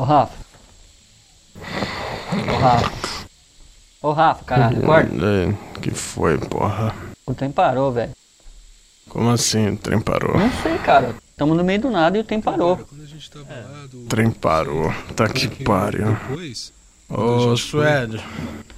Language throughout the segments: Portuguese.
Ô, Rafa. Ô, Rafa. Ô, Rafa, caralho, acorda. Ei, que foi, porra? O tempo parou, velho. Como assim? O trem parou? Não sei, cara. Tamo no meio do nada e o tempo parou. O trem parou. Tá que pariu. Depois. Ô, Suede,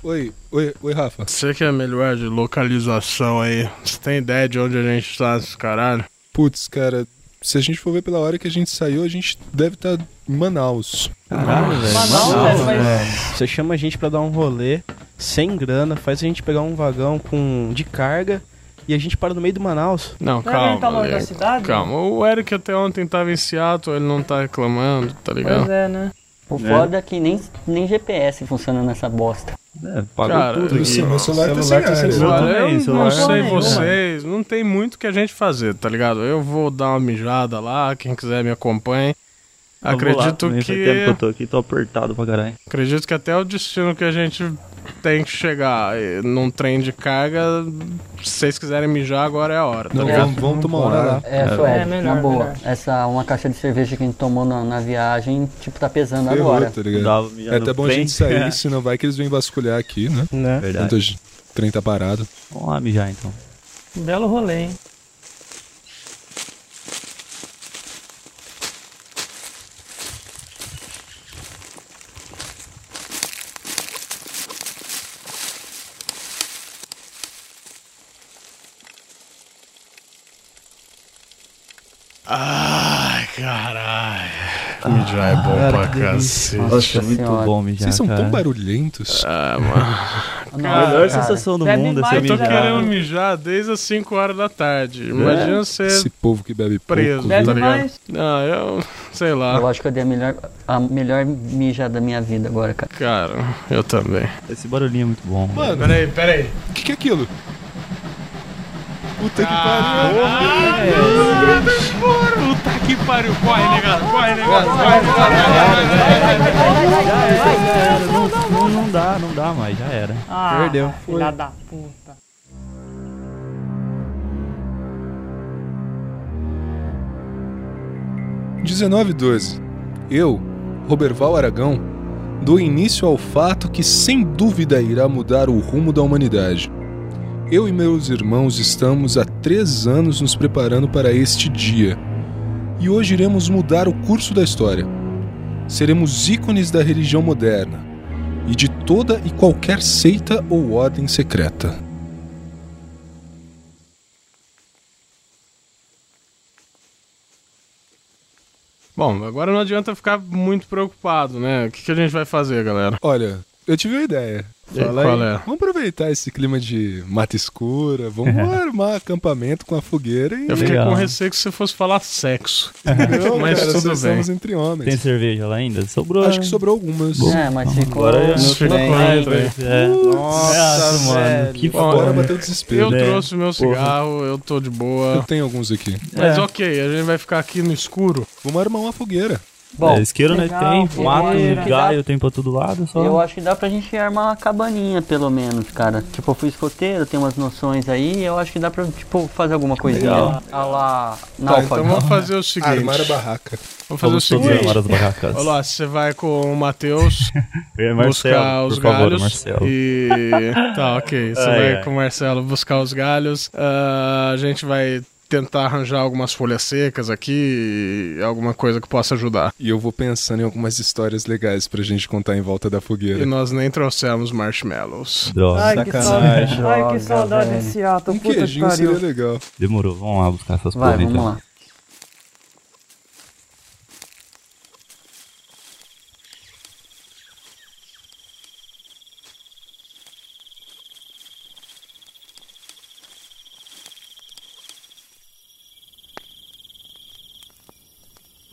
Oi, oi, oi, Rafa. você que é melhor de localização aí, você tem ideia de onde a gente tá caralho? Putz, cara, se a gente for ver pela hora que a gente saiu, a gente deve estar em Manaus. Caralho, velho. Manaus, Manaus, velho, velho. Você chama a gente pra dar um rolê sem grana, faz a gente pegar um vagão com de carga e a gente para no meio do Manaus. Não, Não é calma. tá longe da cidade? Calma, o Eric até ontem tava em Seattle, ele não tá reclamando, tá ligado? Pois é, né? O foda é que nem, nem GPS funciona nessa bosta. É, pagou Cara, tudo aqui. Celular tá celular tá sem área. Eu eu celular não sei vocês, não tem muito que a gente fazer, tá ligado? Eu vou dar uma mijada lá, quem quiser me acompanhe. Lá Acredito também, faz tempo que que eu tô aqui, tô apertado pra caralho. acredito que até o destino que a gente tem que chegar eh, num trem de carga, se vocês quiserem mijar agora é a hora, tá Não, ligado? vamos, tomar uma hora lá. É, Suede, É, melhor, na boa. melhor. Essa uma caixa de cerveja que a gente tomou na, na viagem, tipo, tá pesando Ferrou, agora. tá ligado? É até bom a gente sair, senão vai que eles vêm vasculhar aqui, né? Né? Verdade. Enquanto o trem tá parado. Vamos lá mijar então. Belo rolê, hein? Ai, caralho. Mijar é bom cara, pra cacete. Nossa, é muito senhora. bom mijar, Vocês são cara. tão barulhentos. Ah, mano. A melhor cara. sensação do Bebe mundo é ser Eu tô querendo mijar desde as 5 horas da tarde. Imagina você. Esse povo que bebe preso. Bebe tá ligado? mais. Não, eu. Sei lá. Eu acho que eu dei a melhor, a melhor mija da minha vida agora, cara. Cara, eu também. Esse barulhinho é muito bom. Mano, Peraí, peraí. o que, que é aquilo? Puta que pariu. Puta que pariu. Corre, negado. Corre, negado. Corre, Não, não, não dá, não dá mais, já era. Ah, Perdeu. Filha da puta. negado. 1912. Eu, Roberval Aragão, dou início ao fato que sem dúvida irá mudar o rumo da humanidade. Eu e meus irmãos estamos há três anos nos preparando para este dia. E hoje iremos mudar o curso da história. Seremos ícones da religião moderna e de toda e qualquer seita ou ordem secreta. Bom, agora não adianta ficar muito preocupado, né? O que, que a gente vai fazer, galera? Olha, eu tive uma ideia. E aí, qual é? Vamos aproveitar esse clima de mata escura, vamos armar acampamento com a fogueira e. Eu fiquei Legal. com receio que você fosse falar sexo. Não, Mas cara, tudo nós bem. estamos entre homens. Tem cerveja lá ainda? Sobrou. Acho que sobrou algumas. É, mas ficou. Agora eu Não no ficou trem. trem. É. Nossa, mano. velho. Que Bom, Agora foda. bateu desespero. Eu né? trouxe meu cigarro, eu tô de Eu boa. tenho alguns aqui. Mas É. ok, a gente vai ficar aqui no escuro. Vamos armar uma fogueira. Bom, é, isqueiro né, tem, mato, galho tem pra todo lado, só. eu acho que dá pra gente armar uma cabaninha, pelo menos, cara. Tipo, eu fui escoteiro, tenho umas noções aí, eu acho que dá pra, tipo, fazer alguma coisinha. Legal. A lá, Tá, náufrago. então vamos fazer o seguinte. Armar a barraca. Vamos fazer o Vamos todos seguinte. armar as barracas. Olha lá, você vai com o Matheus É, buscar os por favor, galhos. Marcelo. E. Tá, ok. Você Ai, vai ai. com o Marcelo buscar os galhos. Ah, a gente vai tentar arranjar algumas folhas secas aqui e alguma coisa que possa ajudar. E eu vou pensando em algumas histórias legais pra gente contar em volta da E fogueira. nós nem trouxemos marshmallows. Droga. Ai, que Sacanagem. saudade. Ai, que Droga, saudade desse ato. Um Puta que queijinho seria legal. Demorou, vamos lá buscar essas Vai, vamos lá.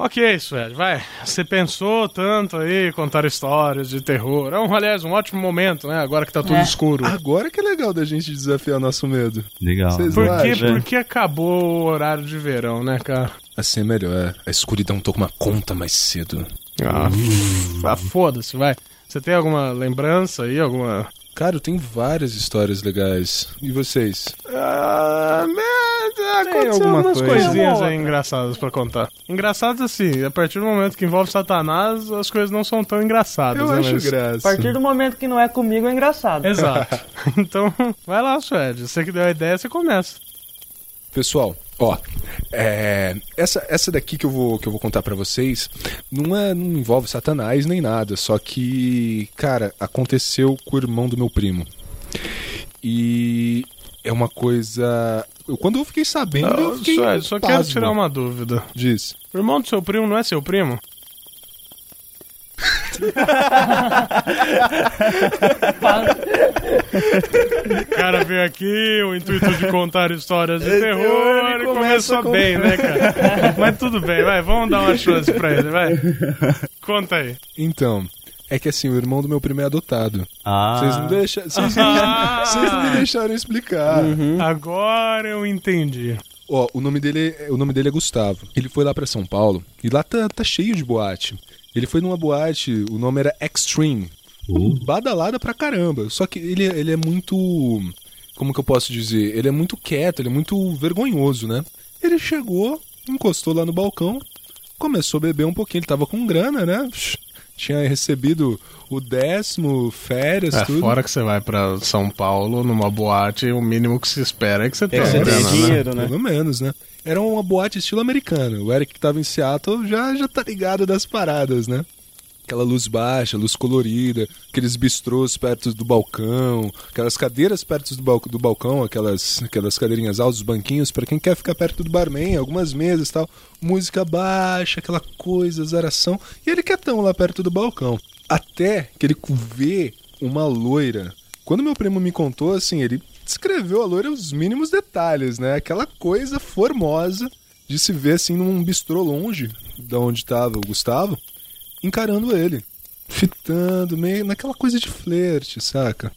Ok, isso, velho. Vai. Você pensou tanto aí, contar histórias de terror. É um, aliás, um ótimo momento, né? Agora que tá tudo É. escuro. Agora que é legal da gente desafiar nosso medo. Legal. Vocês Por não que, acham? porque acabou o horário de verão, né, cara? Assim é melhor. A escuridão toma conta mais cedo. Ah, f- ah, foda-se, vai. Você tem alguma lembrança aí, alguma... Cara, eu tenho várias histórias legais. E vocês? Ah, merda! aconteceu alguma algumas coisa. coisinhas aí engraçadas pra contar. Engraçadas assim, a partir do momento que envolve Satanás, as coisas não são tão engraçadas, Eu né? acho mas- A graça. partir do momento que não é comigo é engraçado. Exato. então, vai lá, Suede. Você que deu a ideia, você começa. Pessoal, ó, é, essa, essa daqui que eu vou, que eu vou contar pra vocês não, é, não envolve Satanás nem nada, só que, cara, aconteceu com o irmão do meu primo. E é uma coisa. eu- quando eu fiquei sabendo, eu fiquei. Suede, só quero tirar uma dúvida. Diz. O irmão do seu primo não é seu primo? O cara veio aqui, o intuito de contar histórias de terror e começou bem, né, cara? Mas tudo bem, vai, vamos dar uma chance pra ele, vai. Conta aí. Então, é que assim, o irmão do meu primo é adotado. Ah. Vocês não. Vocês não, Ah. vocês não me deixaram explicar. Agora eu entendi. Ó, o nome dele, é- o nome dele é Gustavo. Ele foi lá pra São Paulo e lá tá, tá cheio de boate. Ele foi numa boate, o nome era Extreme. Badalada pra caramba. Só que ele, ele é muito. Como que eu posso dizer? Ele é muito quieto, ele é muito vergonhoso, né? Ele chegou, encostou lá no balcão, começou a beber um pouquinho. Ele tava com grana, né? Tinha recebido o décimo, férias, É, tudo. fora que você vai pra São Paulo, numa boate, o mínimo que se espera é que você tenha que você tenha grana, né? dinheiro, né? Pelo menos, né? Era uma boate estilo americano. O Eric que tava em Seattle já, já tá ligado das paradas, né? Aquela luz baixa, luz colorida, aqueles bistrôs perto do balcão, aquelas cadeiras perto do, bal do balcão, aquelas, aquelas cadeirinhas altas, os banquinhos, pra quem quer ficar perto do barman, algumas mesas e tal. Música baixa, aquela coisa, zaração. E ele quietão lá perto do balcão. Até que ele vê uma loira. Quando meu primo me contou, assim, ele descreveu a loira os mínimos detalhes, né? Aquela coisa formosa de se ver assim num bistrô longe da onde tava o Gustavo, encarando ele, fitando, meio naquela coisa de flerte, saca?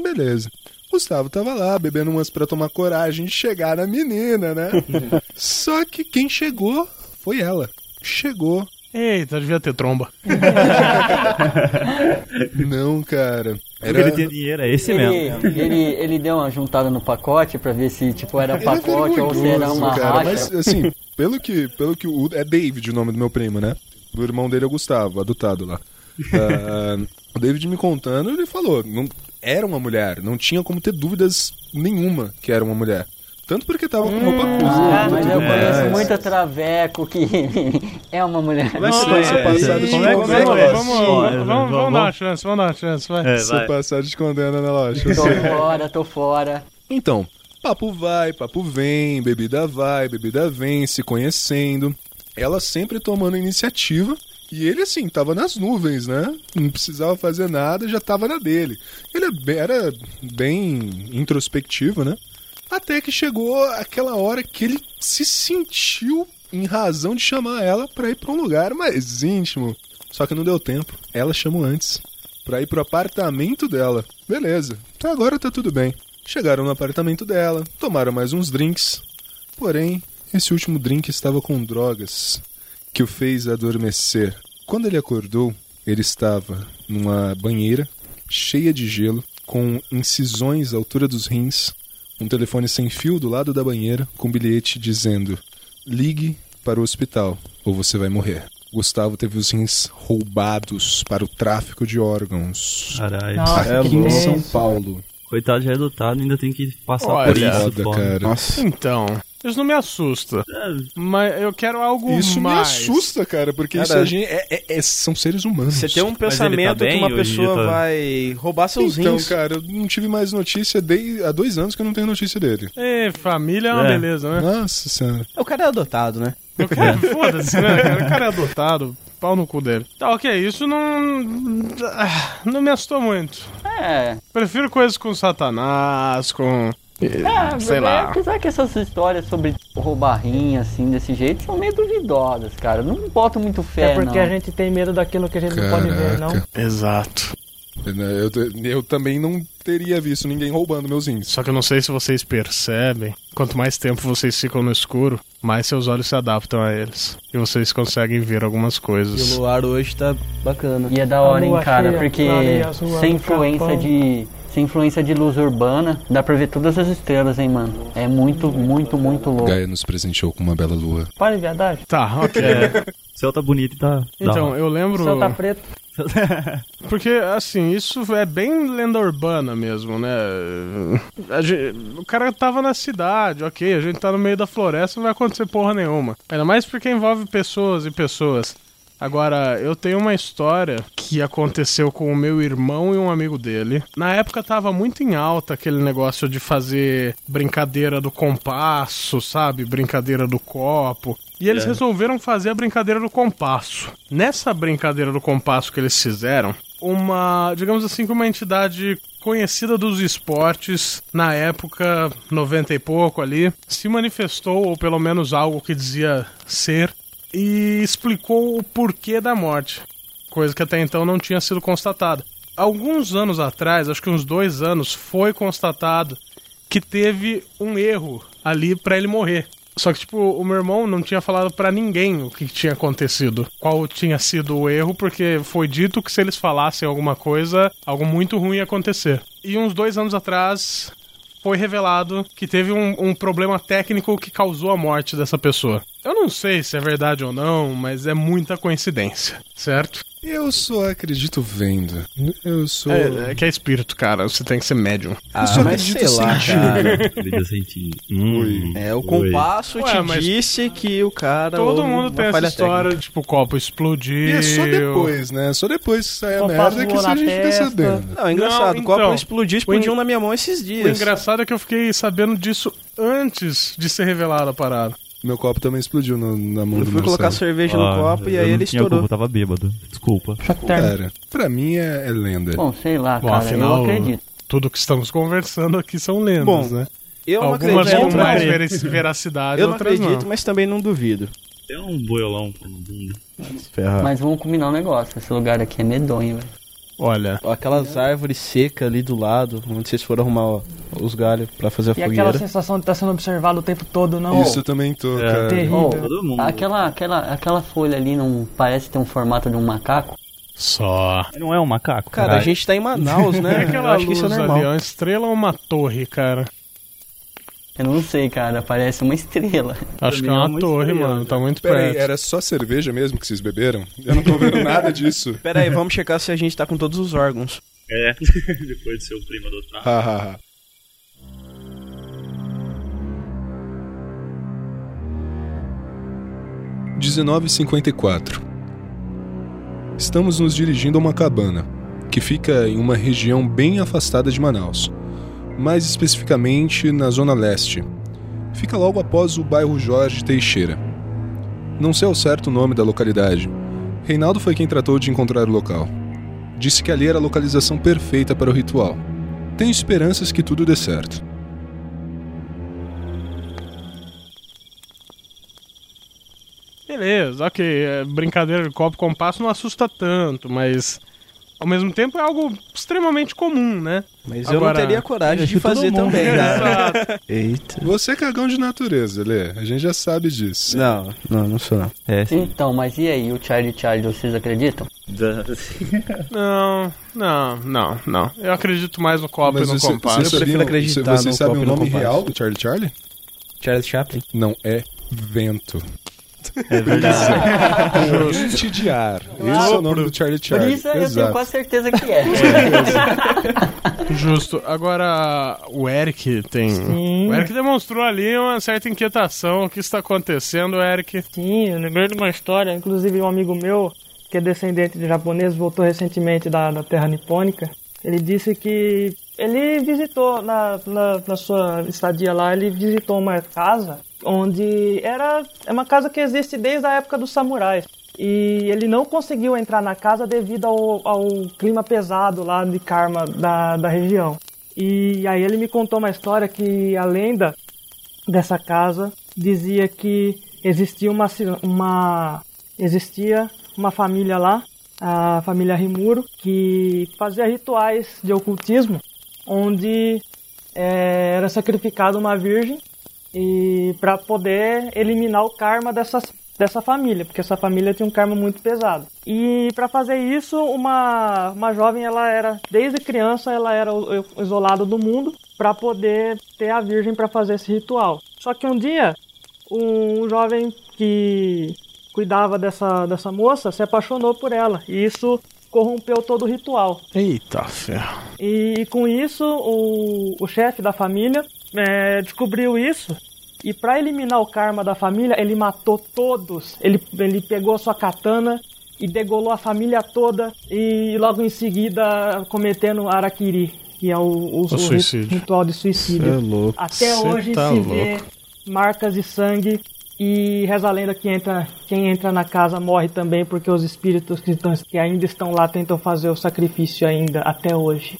Beleza. Gustavo tava lá, bebendo umas pra tomar coragem de chegar na menina, né? Só que quem chegou foi ela. Chegou. Eita, devia ter tromba. Não, cara. Porque ele tinha dinheiro, é esse Ele, mesmo. ele, ele deu uma juntada no pacote pra ver se tipo era Ele é pacote ou se era uma cara, racha. Mas assim, pelo que, pelo que o é David o nome do meu primo, né? O irmão dele é o Gustavo, adotado lá. Ah, o David me contando, ele falou, não era uma mulher, não tinha como ter dúvidas nenhuma que era uma mulher. Tanto porque tava com roupa curta. Ah, mas eu mais. conheço muito traveco que é uma mulher. É, passar é, de como é Vamos, vai condena, vamos, vamos, é, vamos, dar uma chance, vamos dar uma chance, vai. É, se vai. passar de condena, né, lógico. Tô fora, tô fora. Então, papo vai, papo vem, bebida vai, bebida vem, se conhecendo. Ela sempre tomando iniciativa. E ele, assim, tava nas nuvens, né? Não precisava fazer nada, já tava na dele. Ele é bem- era bem introspectivo, né? Até que chegou aquela hora que ele se sentiu em razão de chamar ela pra ir pra um lugar mais íntimo. Só que não deu tempo. Ela chamou antes. Pra ir pro apartamento dela. Beleza. Agora tá tudo bem. Chegaram no apartamento dela, tomaram mais uns drinks. Porém, esse último drink estava com drogas, que o fez adormecer. Quando ele acordou, ele estava numa banheira cheia de gelo, com incisões à altura dos rins, um telefone sem fio do lado da banheira, com um bilhete dizendo: Ligue para o hospital ou você vai morrer. Gustavo teve os rins roubados para o tráfico de órgãos. Caralho. É Aqui em louco. São Paulo. Coitado já é ainda tem que passar Olha, por isso. Foda. cara. Nossa. Então, isso não me assusta. Mas eu quero algo Isso me mais. assusta, cara, porque Cara, isso a gente é- é- é- são seres humanos. Você tem um tá pensamento bem que uma pessoa tá? vai roubar seus Então, rins. cara, eu não tive mais notícia desde há dois anos que eu não tenho notícia dele. Ê, família é uma É. beleza, né? Nossa senhora. O cara é adotado, né? Quero, foda-se, né, cara? O cara é adotado, pau no cu dele. Tá, ok, isso não. ah, Não me assustou muito. É, Prefiro coisas com Satanás, com. É, Sei é, lá. apesar que essas histórias sobre roubar rinha assim desse jeito são meio duvidosas, cara. Não boto muito fé, É porque não. a gente tem medo daquilo que a gente não pode ver, não. Caraca. Exato. Eu, eu também não teria visto ninguém roubando meus rins. Só que eu não sei se vocês percebem. Quanto mais tempo vocês ficam no escuro, mais seus olhos se adaptam a eles. E vocês conseguem ver algumas E o coisas. luar hoje tá bacana. E é da hora, hein, cara, porque sem influência de Sem influência de luz urbana, dá pra ver todas as estrelas, hein, mano. É muito, muito, muito louco. Gaia nos presenteou com uma bela lua. Para de verdade. Tá, ok. O céu tá bonito e tá. Então, eu O lembro. céu tá preto. Porque, assim, isso é bem lenda urbana mesmo, né? A gen- o cara tava na cidade, ok, a gente tá no meio da floresta, não vai acontecer porra nenhuma. Ainda mais porque envolve pessoas e pessoas. Agora, eu tenho uma história que aconteceu com o meu irmão e um amigo dele. Na época tava muito em alta aquele negócio de fazer brincadeira do compasso, sabe? Brincadeira do copo. E eles resolveram fazer a brincadeira do compasso. Nessa brincadeira do compasso que eles fizeram, uma, digamos assim, que uma entidade conhecida dos esportes na época 90 e pouco ali, se manifestou ou pelo menos algo que dizia ser e explicou o porquê da morte, coisa que até então não tinha sido constatada. Alguns anos atrás, acho que uns dois anos, foi constatado que teve um erro ali pra ele morrer. Só que, tipo, o meu irmão não tinha falado pra ninguém o que tinha acontecido, qual tinha sido o erro, porque foi dito que se eles falassem alguma coisa, algo muito ruim ia acontecer. E uns dois anos atrás foi revelado que teve um, um problema técnico que causou a morte dessa pessoa. Eu não sei se é verdade ou não, mas é muita coincidência, certo? Eu só acredito vendo. Eu sou. É, é que é espírito, cara, você tem que ser médium. Ah, só mas acredito sei lá, sentindo. cara. Acredito sentindo. Hum, É, o compasso Ué, te mas disse que o cara. Todo mundo tem essa história, técnica. tipo, o copo explodiu. E é só depois, né? Só depois que sai a Compasso merda que a gente fica sabendo. Não, é engraçado. Não, o copo então, explodiu, explodiu o en- na minha mão esses O dias. engraçado é que eu fiquei sabendo disso antes de ser revelada a parada. Meu copo também explodiu no- na mão Eu do fui colocar Marcelo. cerveja Ah, no copo e eu aí não ele estourou. Culpa, eu tava bêbado. Desculpa. Cara, pra mim é, é lenda. Bom, sei lá, Bom, cara. afinal, eu acredito. tudo que estamos conversando aqui são lendas, Bom, né? Eu não Algumas acredito. com mais mas- verac- veracidade, Eu não acredito, não. mas também não duvido. Tem um boiolão no bunda. Mas vamos combinar um negócio. Esse lugar aqui é medonho, velho. Olha, Aquelas árvores secas ali do lado, onde vocês foram arrumar ó, os galhos pra fazer a E fogueira. aquela sensação de estar sendo observado o tempo todo, não? Isso eu também tô, É. cara. Terrível. Oh, Todo mundo. aquela, aquela, aquela folha ali não parece ter um formato de um macaco? só. Não é um macaco? Cara, a caralho. gente tá em Manaus, É né? Eu aquela acho que luz isso é ali, normal. é uma estrela ou uma torre, cara? Eu não sei, cara. Parece uma estrela. Acho que é é uma uma torre, estrela, mano. Tá muito Pera aí, perto. era só cerveja mesmo que vocês beberam? Eu não tô vendo nada disso. Pera aí, vamos checar se a gente tá com todos os órgãos. É, depois de ser o primo adotado. Ha, ha, ha. (1954) Estamos nos dirigindo a uma cabana, que fica em uma região bem afastada de Manaus, mais especificamente na zona leste. Fica logo após o bairro Jorge Teixeira. Não sei ao certo o nome da localidade. Reinaldo foi quem tratou de encontrar o local. Disse que ali era a localização perfeita para o ritual. Tenho esperanças que tudo dê certo. Beleza, ok. é, brincadeira de copo com passo não assusta tanto, mas ao mesmo tempo é algo extremamente comum, né? Mas eu Agora, não teria coragem de fazer também. Exato. Eita. Você é cagão de natureza, Lê. A gente já sabe disso. Não, não, não sou não. É, sim. Então, mas e aí? O Charlie Charlie, vocês acreditam? Não, não, não, não. Eu acredito mais no copo Mas e no você, compasso. vocês Eu prefiro acreditar Vocês no sabem copo o no nome real do Charlie Charlie? Charles Chaplin? Não, é vento. É verdade. Corrente de ar. Esse é o nome do Charlie Por Charlie. isso eu tenho Exato. quase certeza que é. Justo. Agora, o Eric tem. Sim. O Eric demonstrou ali uma certa inquietação. O que está acontecendo, Eric? Sim, eu lembrei de uma história, inclusive um amigo meu, que é descendente de japonês, voltou recentemente da, da terra nipônica. Ele disse que ele visitou, na, na, na sua estadia lá, ele visitou uma casa onde era é uma casa que existe desde a época dos samurais. E ele não conseguiu entrar na casa devido ao, ao clima pesado lá de karma da, da região. E aí ele me contou uma história que a lenda dessa casa dizia que existia uma, uma existia uma família lá, a família Rimuro, que fazia rituais de ocultismo, onde eh, era sacrificada uma virgem e para poder eliminar o karma dessas dessa família, porque essa família tinha um karma muito pesado. E para fazer isso, uma, uma jovem, ela era, desde criança, ela era isolada do mundo para poder ter a virgem para fazer esse ritual. Só que um dia, um jovem que cuidava dessa, dessa moça se apaixonou por ela, e isso corrompeu todo o ritual. Eita ferro. E com isso, o, o chefe da família é, descobriu isso. E para eliminar o karma da família, ele matou todos. Ele, ele pegou a sua katana e degolou a família toda. E logo em seguida, cometendo Arakiri, que é o, o, o ri- suicídio. ritual de Cê suicídio. é louco. Até Cê hoje tá se louco. vê marcas de sangue. E reza a lenda que entra, quem entra na casa morre também, porque os espíritos que, estão, que ainda estão lá tentam fazer o sacrifício ainda, até hoje.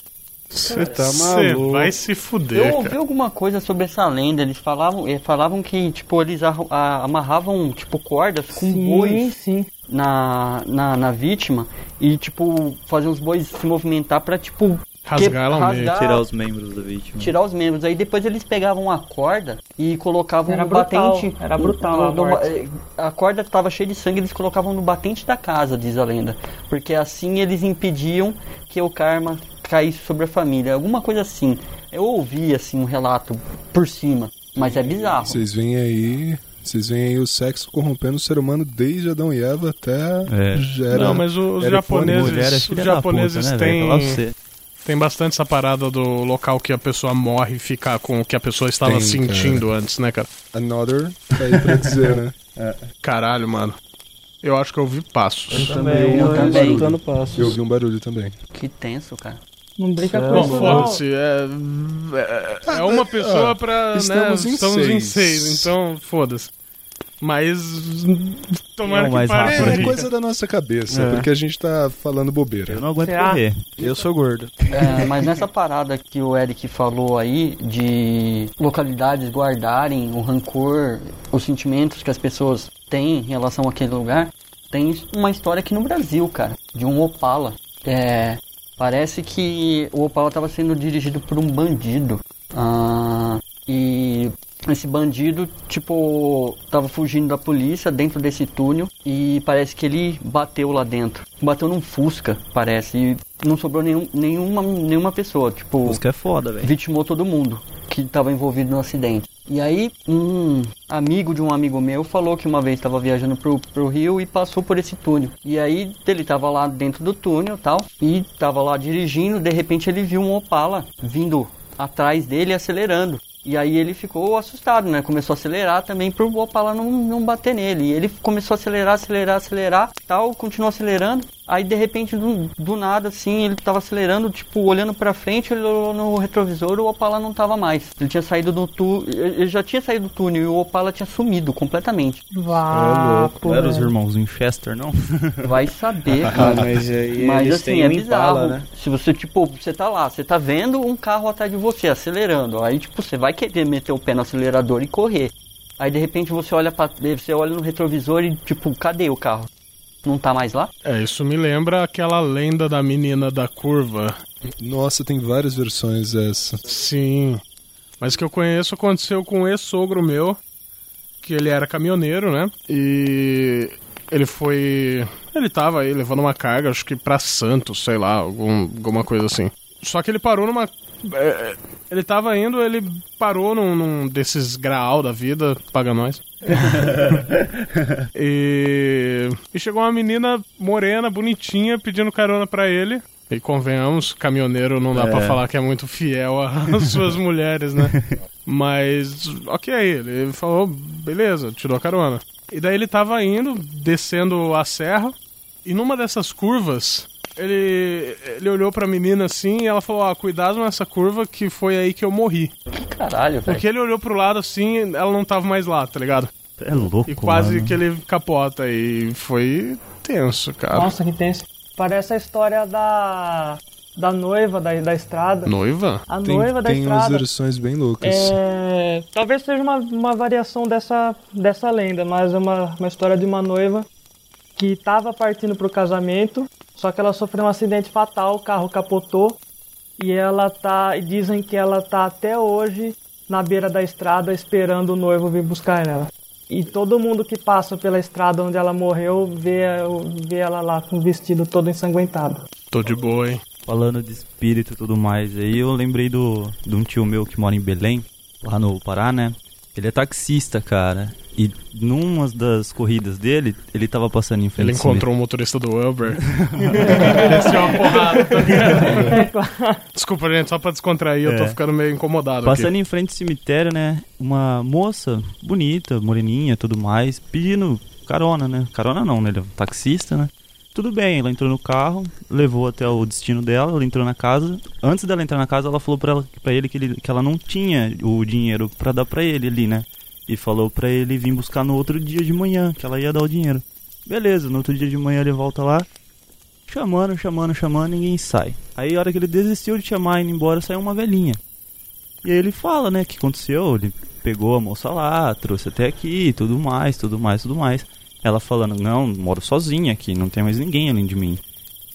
Você tá Você maluco. vai se Eu fuder, ouvi cara. alguma coisa sobre essa lenda. Eles falavam, eh, falavam que, tipo, eles arru- a- amarravam, tipo, cordas com sim, bois sim. na, na, na vítima e, tipo, faziam os bois se movimentar pra, tipo, Rasgar ela ao meio. rasgar- Tirar os membros da vítima. tirar os membros. Aí depois eles pegavam a corda e colocavam Era no brutal, batente. era brutal no- a no- morte. eh, a corda estava cheia de sangue, eles colocavam no batente da casa, diz a lenda. Porque assim eles impediam que o karma caísse sobre a família. Alguma coisa assim. Eu ouvi assim um relato por cima, mas é bizarro. Vocês veem aí. Vocês veem aí o sexo corrompendo o ser humano desde Adão e Eva até. É. Era- Não, mas os japoneses, Mulher é os japoneses puta, né, têm, têm bastante essa parada do local que a pessoa morre e ficar com o que a pessoa estava Tem, sentindo antes, né, cara? Another tá aí pra dizer, né? Caralho, mano. Eu acho que eu ouvi passos. Também, Eu eu também. escutando passos. Eu ouvi um barulho também. Que tenso, cara. Não brinca com Bom, foda-se. É, é, é uma pessoa ah, pra. estamos né, em estamos em seis. seis, então foda-se. Mas. Tomara Não, que pare É, aí. coisa da nossa cabeça, É. porque a gente tá falando bobeira. Eu não aguento Será? correr. Eu sou gordo. É, mas nessa parada que o Eric falou aí, de localidades guardarem o rancor, os sentimentos que as pessoas têm em relação àquele lugar, tem uma história aqui no Brasil, cara, de um Opala. É, parece que o Opala estava sendo dirigido por um bandido. Ah, e esse bandido, tipo, tava fugindo da polícia dentro desse túnel e parece que ele bateu lá dentro. Bateu num Fusca, parece, e não sobrou nenhum, nenhuma, nenhuma pessoa, tipo, Música é foda, velho. vitimou todo mundo que estava envolvido no acidente. E aí, um amigo de um amigo meu falou que uma vez estava viajando pro, pro Rio e passou por esse túnel. E aí, ele estava lá dentro do túnel tal, e estava lá dirigindo, de repente ele viu um Opala vindo atrás dele acelerando. E aí ele ficou assustado, né? Começou a acelerar também pro Opala não, não bater nele. E ele começou a acelerar, acelerar, acelerar, tal, continuou acelerando. Aí de repente, do, do nada, assim, ele tava acelerando, tipo, olhando pra frente, ele olhou no retrovisor, o Opala não tava mais. Ele tinha saído do túnel, ele já tinha saído do túnel e o Opala tinha sumido completamente. Vapo, Não era os irmãos Winchester, não? Vai saber, Ah, cara. mas Mas assim, é um bizarro. Impala, né? Se você, tipo, você tá lá, você tá vendo um carro atrás de você, acelerando. Aí, tipo, você vai querer meter o pé no acelerador e correr. Aí, de repente, você olha para você olha no retrovisor e, tipo, cadê o carro? Não tá mais lá? É, isso me lembra aquela lenda da menina da curva. Nossa, tem várias versões dessa. Sim. Mas que eu conheço aconteceu com um ex-sogro meu, que ele era caminhoneiro, né? E ele foi. Ele tava aí levando uma carga, acho que pra Santos, sei lá, algum, alguma coisa assim. Só que ele parou numa. É, ele tava indo, ele parou num, num desses graal da vida, paga nós. e, e chegou uma menina morena, bonitinha, pedindo carona pra ele. E convenhamos, caminhoneiro não dá É. pra falar que é muito fiel às suas mulheres, né? Mas, ok, ele falou, beleza, tirou a carona. E daí ele tava indo, descendo a serra, e numa dessas curvas, ele, ele olhou pra menina assim e ela falou: Ah, cuidado nessa curva que foi aí que eu morri. Que caralho, velho. Porque ele olhou pro lado assim, ela não tava mais lá, tá ligado? É louco, E quase mano. que ele capota. E foi tenso, cara. Nossa, que tenso. Parece a história da, da noiva da, da estrada. Noiva? A Tem, noiva da tem umas estrada. versões bem loucas. É, talvez seja uma, uma variação dessa, dessa lenda, mas é uma, uma história de uma noiva que estava partindo para o casamento, só que ela sofreu um acidente fatal, o carro capotou e ela tá. E dizem que ela tá até hoje na beira da estrada esperando o noivo vir buscar ela. E todo mundo que passa pela estrada onde ela morreu vê, vê ela lá com o vestido todo ensanguentado. Tô de boa, hein? Falando de espírito e tudo mais, aí eu lembrei do, de um tio meu que mora em Belém, lá no Pará, né? Ele é taxista, cara. E numa das corridas dele, ele tava passando em frente Ele encontrou um motorista do Uber. Desceu uma porrada. Desculpa, gente, só pra descontrair, eu tô É. ficando meio incomodado Passando aqui. em frente ao cemitério, né? Uma moça bonita, moreninha, tudo mais, pedindo carona, né? Carona não, né? Ele é um taxista, né? Tudo bem, ela entrou no carro, levou até o destino dela, ela entrou na casa. Antes dela entrar na casa, ela falou pra, ela, pra ele, que ele que ela não tinha o dinheiro pra dar pra ele ali, né? E falou pra ele vir buscar no outro dia de manhã, que ela ia dar o dinheiro. Beleza, no outro dia de manhã ele volta lá, chamando, chamando, chamando, ninguém sai. Aí a hora que ele desistiu de chamar e indo embora, saiu uma velhinha. E aí ele fala, né, o que aconteceu, ele pegou a moça lá, trouxe até aqui, tudo mais, tudo mais, tudo mais. Ela falando, não, moro sozinha aqui, não tem mais ninguém além de mim.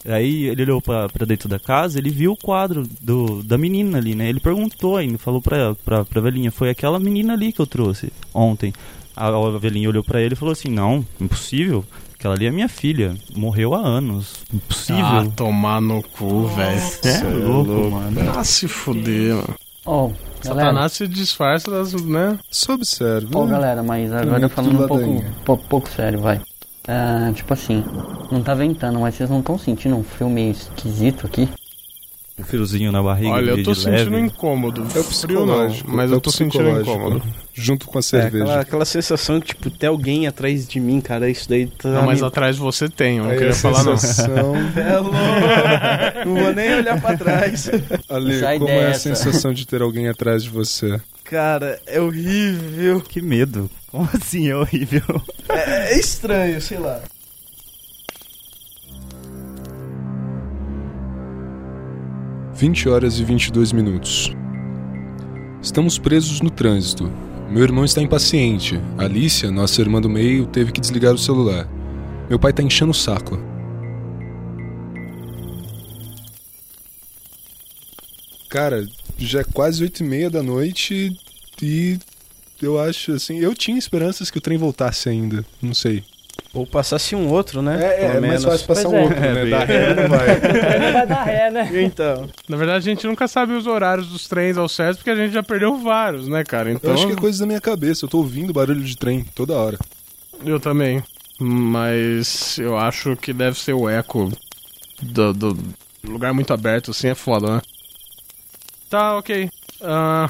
Aí ele olhou pra, pra dentro da casa, ele viu o quadro do, da menina ali, né? Ele perguntou ainda, falou pra, pra, pra velhinha, foi aquela menina ali que eu trouxe ontem. A, a velhinha olhou pra ele e falou assim, não, impossível, aquela ali é minha filha, morreu há anos, impossível. Ah, tomar no cu, velho. é, Cê louco, mano. Ah, se fuder, mano. Ó, galera, Satanás se disfarça das, né? Observe. ó, né? galera, mas agora falando do um pouco, ladainha. pou- pouco sério, vai. Ah, tipo assim, não tá ventando, mas vocês não estão sentindo um frio meio esquisito aqui? Um friozinho na barriga, Olha, eu tô de sentindo leve. incômodo. É o Frio não, psicológico. mas é eu tô sentindo psicológico, incômodo. Junto com a É, cerveja. aquela, aquela sensação que, tipo, tem alguém atrás de mim, cara. Isso daí tá. Não, mas me- atrás de você tem, eu não Aí queria a falar não. sensação... É louco! Não vou nem olhar pra trás. Ale, Sai como é a sensação de ter alguém atrás de você? Cara, é horrível. Que medo. Como assim é horrível? É, é estranho, sei lá. Vinte horas e 22 minutos. Estamos presos no trânsito. Meu irmão está impaciente. Alicia, nossa irmã do meio, teve que desligar o celular. Meu pai tá enchendo o saco. Cara, já é quase oito e meia da noite e eu acho assim, eu tinha esperanças que o trem voltasse ainda. Não sei. Ou passasse um outro, né? É, é, Pelo mais fácil passar Pois um é. outro, É, né? bem- Da ré não vai. Não vai dar ré, né? Então. Na verdade, a gente nunca sabe os horários dos trens ao certo, porque a gente já perdeu vários, né, cara? Então, Eu acho que é coisa da minha cabeça. Eu tô ouvindo barulho de trem toda hora. eu também. Mas eu acho que deve ser o eco do, do lugar muito aberto, assim, é foda, né? Tá, ok. Ah,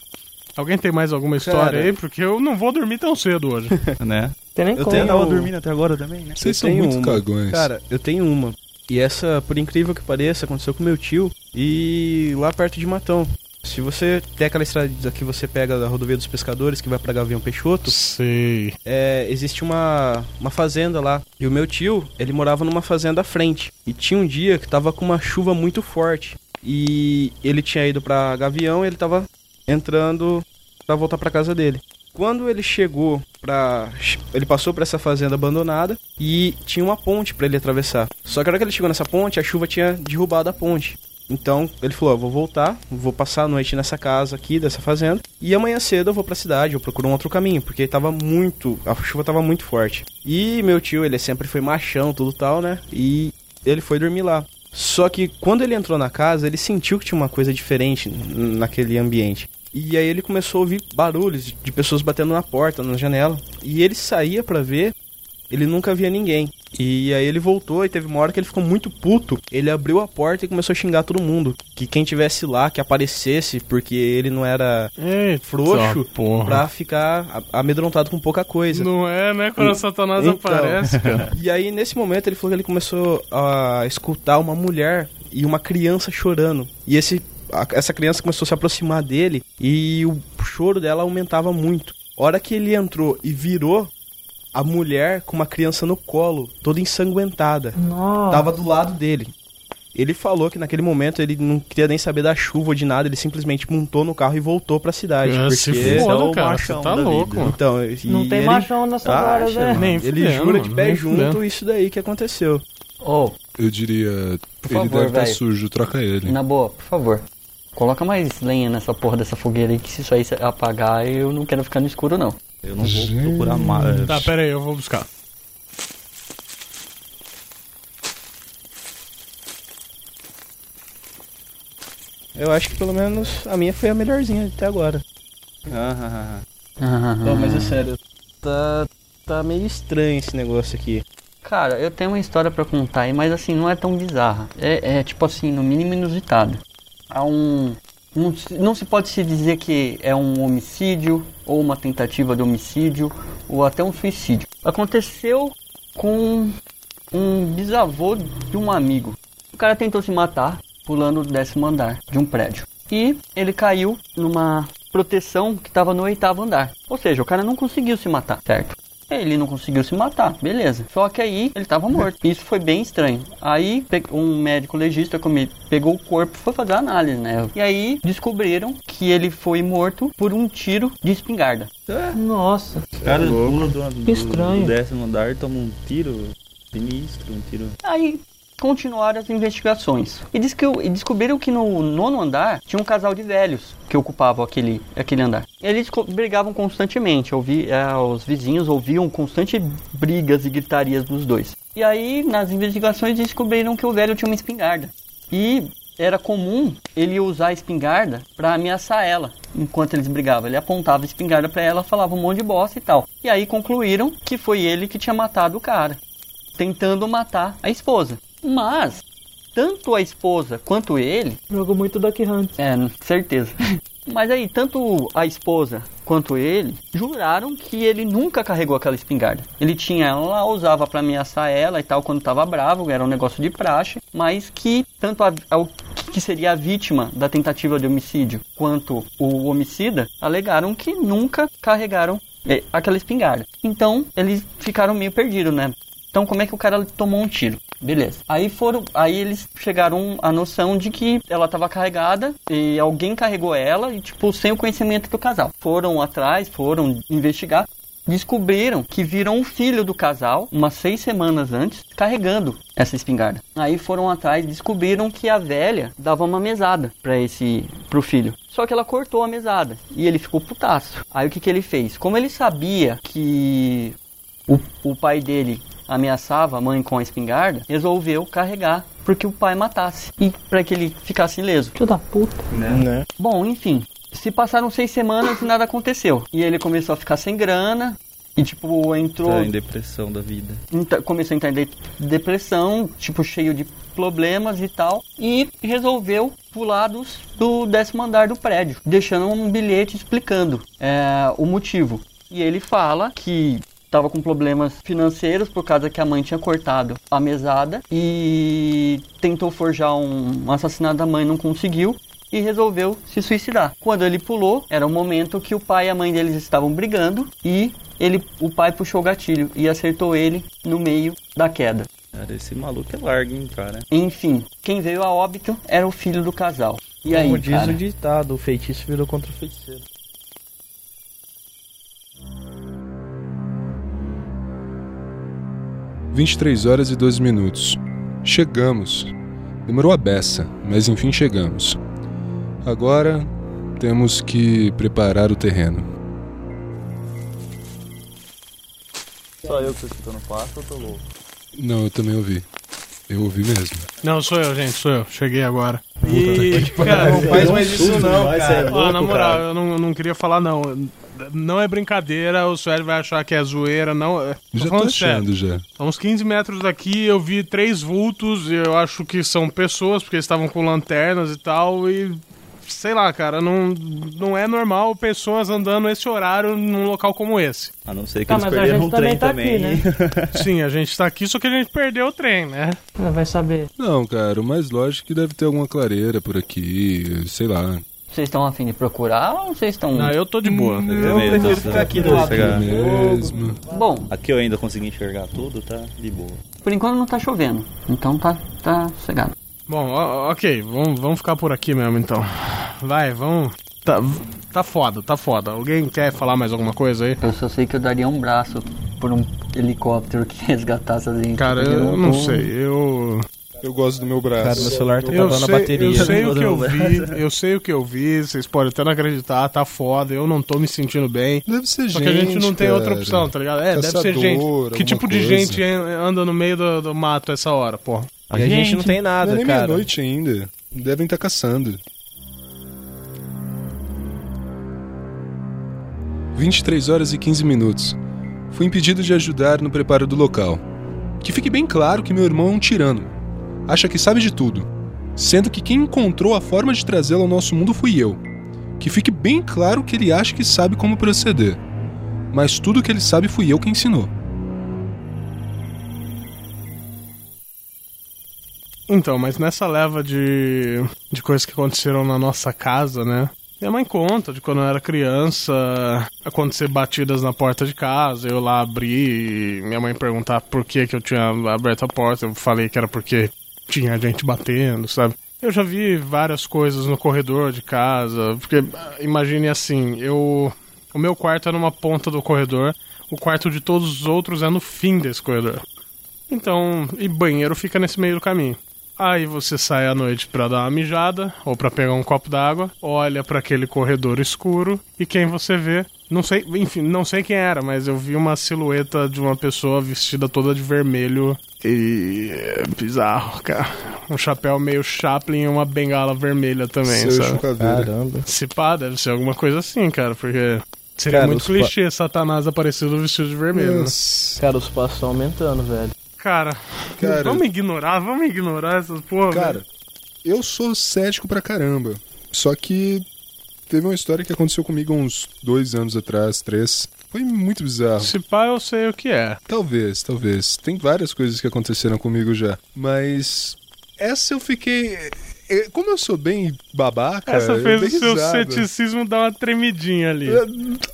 alguém tem mais alguma história Cara. aí? Porque eu não vou dormir tão cedo hoje. né? Tem nem Eu como. tenho- tava dormindo até agora também, né? Vocês Eu são tenho muito uma. cagões. Cara, eu tenho uma. E essa, por incrível que pareça, aconteceu com meu tio e lá perto de Matão. Se você tem aquela estrada que você pega da rodovia dos pescadores que vai pra Gavião Peixoto, Sei. é, existe uma, uma fazenda lá. E o meu tio, ele morava numa fazenda à frente. E tinha um dia que tava com uma chuva muito forte. E ele tinha ido pra Gavião ele tava entrando pra voltar pra casa dele. Quando ele chegou pra. Ele passou por essa fazenda abandonada e tinha uma ponte pra ele atravessar. Só que a hora que ele chegou nessa ponte, a chuva tinha derrubado a ponte. Então ele falou: "Ó, vou voltar, vou passar a noite nessa casa aqui, dessa fazenda, e amanhã cedo eu vou pra cidade, eu procuro um outro caminho, porque tava muito. A chuva tava muito forte. E meu tio, ele sempre foi machão, tudo tal, né? E ele foi dormir lá. Só que quando ele entrou na casa, ele sentiu que tinha uma coisa diferente naquele ambiente. E aí ele começou a ouvir barulhos de- pessoas batendo na porta, na janela. E ele saía pra ver, ele nunca via ninguém. E aí ele voltou e teve uma hora que ele ficou muito puto. Ele abriu a porta e começou a xingar todo mundo. Que quem tivesse lá, que aparecesse, porque ele não era Eita, frouxo porra. pra ficar amedrontado com pouca coisa. Não é, né? Quando Satanás Então. aparece, cara. E aí, nesse momento, ele falou que ele começou a escutar uma mulher e uma criança chorando. E esse, a- essa criança começou a se aproximar dele e o choro dela aumentava muito. Hora que ele entrou e virou, a mulher com uma criança no colo, toda ensanguentada, Nossa. tava do lado dele. Ele falou que naquele momento ele não queria nem saber da chuva ou de nada, ele simplesmente montou no carro e voltou pra cidade. Ah, se porque... esse é o cara. Machão tá louco. vida. Então, e Não tem ele machão nessas horas, acha, né? mano. Nem ele fudendo, jura de pé junto fudendo. isso daí que aconteceu. Ô, Eu diria. Por ele favor, deve estar velho. sujo, troca ele. na boa, por favor. Coloca mais lenha nessa porra dessa fogueira aí, que se isso aí apagar, eu não quero ficar no escuro, não. Eu não vou procurar mais. Tá, pera aí, eu vou buscar. Eu acho que pelo menos a minha foi a melhorzinha até agora. Ah, ah, ah. Não, mas é sério. Tá, tá meio estranho esse negócio aqui. Cara, eu tenho uma história pra contar aí, mas assim, não é tão bizarra. É, é tipo assim, no mínimo inusitado. Há um. Se- não se pode se dizer que é um homicídio, ou uma tentativa de homicídio, ou até um suicídio. Aconteceu com um bisavô de um amigo. O cara tentou se matar pulando o décimo andar de um prédio. E ele caiu numa proteção que estava no oitavo andar. Ou seja, o cara não conseguiu se matar, certo? Ele não conseguiu se matar, beleza. Só que aí ele estava morto. Isso foi bem estranho. Aí um médico legista come- pegou o corpo e foi fazer a análise, né? E aí descobriram que ele foi morto por um tiro de espingarda. Nossa, O cara pula do, do, estranho. do décimo andar, toma um tiro sinistro, um tiro. Aí continuaram as investigações. E, diz que, e descobriram que no nono andar tinha um casal de velhos que ocupavam aquele, aquele andar. Eles brigavam constantemente. Ouvi, eh, os vizinhos ouviam constantes brigas e gritarias dos dois. E aí, nas investigações, descobriram que o velho tinha uma espingarda. E era comum ele usar a espingarda para ameaçar ela enquanto eles brigavam. Ele apontava a espingarda para ela, falava um monte de bosta e tal. E aí concluíram que foi ele que tinha matado o cara tentando matar a esposa. Mas, tanto a esposa quanto ele, jogou muito Duck Hunt. é, certeza. Mas aí, tanto a esposa quanto ele juraram que ele nunca carregou aquela espingarda. Ele tinha ela lá, usava pra ameaçar ela e tal quando tava bravo, era um negócio de praxe, mas que tanto a, a- o que seria a vítima da tentativa de homicídio quanto o homicida alegaram que nunca carregaram eh, aquela espingarda. Então, eles ficaram meio perdidos, né? Então, como é que o cara tomou um tiro? Beleza. Aí foram, aí eles chegaram à noção de que ela estava carregada e alguém carregou ela e tipo sem o conhecimento do casal. Foram atrás, foram investigar, descobriram que viram um filho do casal umas seis semanas antes carregando essa espingarda. Aí foram atrás, descobriram que a velha dava uma mesada para esse pro filho. Só que ela cortou a mesada e ele ficou putaço. Aí o que que ele fez? Como ele sabia que o, o pai dele ameaçava a mãe com a espingarda, resolveu carregar porque o pai matasse e para que ele ficasse ileso. Filho da puta. Né? Bom, enfim, se passaram seis semanas e nada aconteceu. E ele começou a ficar sem grana e tipo entrou Tá em depressão da vida. Começou a entrar em de- depressão, tipo, cheio de problemas e tal, e resolveu pular dos, do décimo andar do prédio, deixando um bilhete explicando é, o motivo. E ele fala que estava com problemas financeiros por causa que a mãe tinha cortado a mesada e tentou forjar um, assassinato da mãe, não conseguiu. E resolveu se suicidar. Quando ele pulou, era o momento que o pai e a mãe deles estavam brigando e ele, o pai puxou o gatilho e acertou ele no meio da queda. Cara, esse maluco é largo, hein, cara. Enfim, quem veio a óbito era o filho do casal. E aí, Como diz cara? o ditado, o feitiço virou contra o feiticeiro. Vinte e três horas e 12 minutos. Chegamos. Demorou a beça, mas enfim chegamos. Agora temos que preparar o terreno. Só eu que tô escutando passo ou tô louco? Não, eu também ouvi. Eu ouvi mesmo. Não, sou eu, gente, sou eu. Cheguei agora. E, cara, Não faz mais isso não, cara. ó, na moral, eu não, eu não queria falar não. Não é brincadeira, o Sueli vai achar que é zoeira, não. é- Tô Já tô sério. achando já. A uns 15 metros daqui eu vi três vultos, e eu acho que são pessoas, porque eles estavam com lanternas e tal, e. Sei lá, cara, não, não é normal pessoas andando esse horário num local como esse. A não ser que Tá, eles mas a perderam gente um trem também também. tá aqui, Sim, a gente tá aqui, só que a gente perdeu o trem, né? Ah, Vai saber. Não, cara, o mais lógico é que deve ter alguma clareira por aqui, sei lá. Vocês estão afim de procurar ou vocês estão. Não, eu tô de boa. Eu Eu prefiro ficar aqui do lado Mesmo. Bom, Aqui eu ainda consegui enxergar tudo, tá de boa. por enquanto não tá chovendo. Então tá, tá sossegado. Bom, ok, vamos, vamos ficar por aqui mesmo então. Vai, vamos. Tá, tá foda, tá foda. Alguém quer falar mais alguma coisa aí? Eu só sei que eu daria um braço por um helicóptero que resgatasse a gente. Cara, porque eu não tô- sei, eu. Eu gosto do meu braço. Cara, meu celular tá Eu acabando a sei, bateria. eu sei o que eu Não, vi, eu sei o que eu vi, vocês podem até não acreditar, tá foda, eu não tô me sentindo bem. Deve ser Só gente. que a gente não tem outra opção, tá ligado? É, deve ser Caçador, gente. Que tipo de coisa. gente anda no meio do, do mato essa hora, porra? E a gente não tem Não nada, é nem cara. meia-noite ainda. Devem estar caçando. 23 horas e 15 minutos. Fui impedido de ajudar no preparo do local. Que fique bem claro que meu irmão é um tirano. Acha que sabe de tudo. Sendo que quem encontrou a forma de trazê-lo ao nosso mundo fui eu. Que fique bem claro que ele acha que sabe como proceder. Mas tudo que ele sabe fui eu que ensinou. Então, mas nessa leva de, de coisas que aconteceram na nossa casa, né? Minha mãe conta de quando eu era criança, acontecer batidas na porta de casa, eu lá abrir e minha mãe perguntar por que, que eu tinha aberto a porta, eu falei que era porque tinha gente batendo, sabe? Eu já vi várias coisas no corredor de casa, porque ah, imagine assim, eu o meu quarto é numa ponta do corredor, o quarto de todos os outros é no fim desse corredor. Então, e banheiro fica nesse meio do caminho. Aí você sai à noite pra dar uma mijada ou pra pegar um copo d'água, olha pra aquele corredor escuro e quem você vê, não sei, enfim, não sei quem era, mas eu vi uma silhueta de uma pessoa vestida toda de vermelho e é bizarro, cara. Um chapéu meio Chaplin e uma bengala vermelha também, Seu sabe? Caramba. Se pá, deve ser alguma coisa assim, cara, porque seria Cara, muito os pa- clichê Satanás aparecido vestido de vermelho, né? Nossa. Cara, os passos estão aumentando, velho. Cara, Cara, vamos ignorar, vamos ignorar essas porra. Cara, velho. eu sou cético pra caramba. Só que teve uma história que aconteceu comigo uns dois anos atrás, três. Foi muito bizarro. Se pá, eu sei o que é. Talvez, talvez. Tem várias coisas que aconteceram comigo já. Mas essa eu fiquei. é, Como eu sou bem babaca. Essa eu fez o seu risada. ceticismo dar uma tremidinha ali.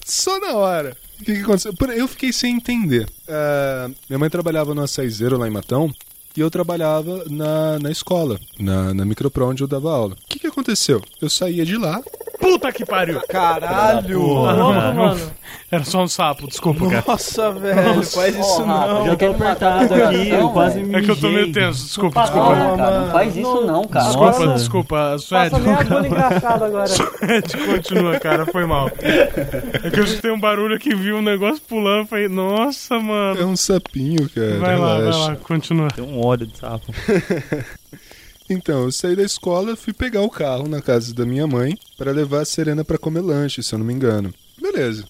Só na hora. O que, que aconteceu? Eu fiquei sem entender. Ah, minha mãe trabalhava no açaizeiro lá em Matão e eu trabalhava na, na escola, na, na Micropro onde eu dava aula. O que, que aconteceu? Eu saía de lá, Puta que pariu! Caralho! Tá louco, mano? Era só um sapo, desculpa, cara. Nossa, velho, faz isso não. Eu tô apertado aqui, eu quase me É que eu tô meio tenso, desculpa, Não, desculpa. cara, não faz isso não, cara. Desculpa, Nossa. desculpa, Suede. Passa nem a bunda engraçada agora. Suede, continua, cara, foi mal. É que eu escutei um barulho aqui, vi um negócio pulando, falei, nossa, é mano. um sapinho, cara. Vai lá, vai relaxa. lá, continua. Tem um ódio de sapo. Então, eu saí da escola, fui pegar o carro na casa da minha mãe para levar a Serena para comer lanche, se eu não me engano. Beleza.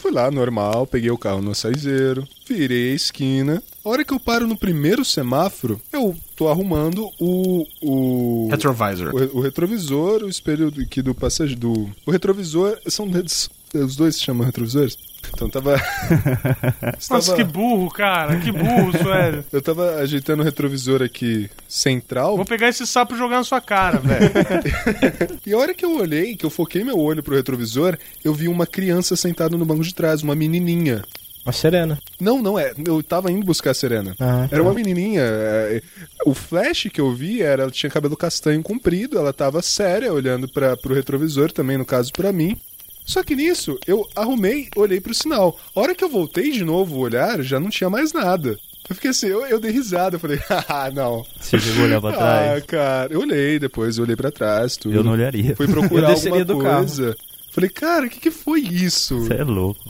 Fui lá, normal, peguei o carro no açaizeiro, virei a esquina. A hora que eu paro no primeiro semáforo, eu tô arrumando o. o... Retrovisor. O, o retrovisor, o espelho aqui do passageiro. Do... O retrovisor são dedos. Os dois se chamam retrovisores? Então tava. Nossa, Estava- que burro, cara, que burro, Suede. Eu tava ajeitando o retrovisor aqui central. Vou pegar esse sapo e jogar na sua cara, velho. E a hora que eu olhei, que eu foquei meu olho pro retrovisor, eu vi uma criança sentada no banco de trás, uma menininha. Uma serena. Não, não é. Eu tava indo buscar a Serena. Ah, Era uma menininha. é, O flash que eu vi era ela tinha cabelo castanho comprido, ela tava séria olhando para pro retrovisor também, no caso pra mim. Só que nisso, eu arrumei, olhei pro sinal. A hora que eu voltei de novo o olhar, já não tinha mais nada. Eu fiquei assim, eu, eu dei risada, eu falei, ah, não. Você chegou a olhar pra Ah, trás? cara, eu olhei depois, eu olhei pra trás, tudo. eu não olharia. Fui procurar Eu desceria alguma do carro. coisa. Falei, cara, o que, que foi isso? Você é louco.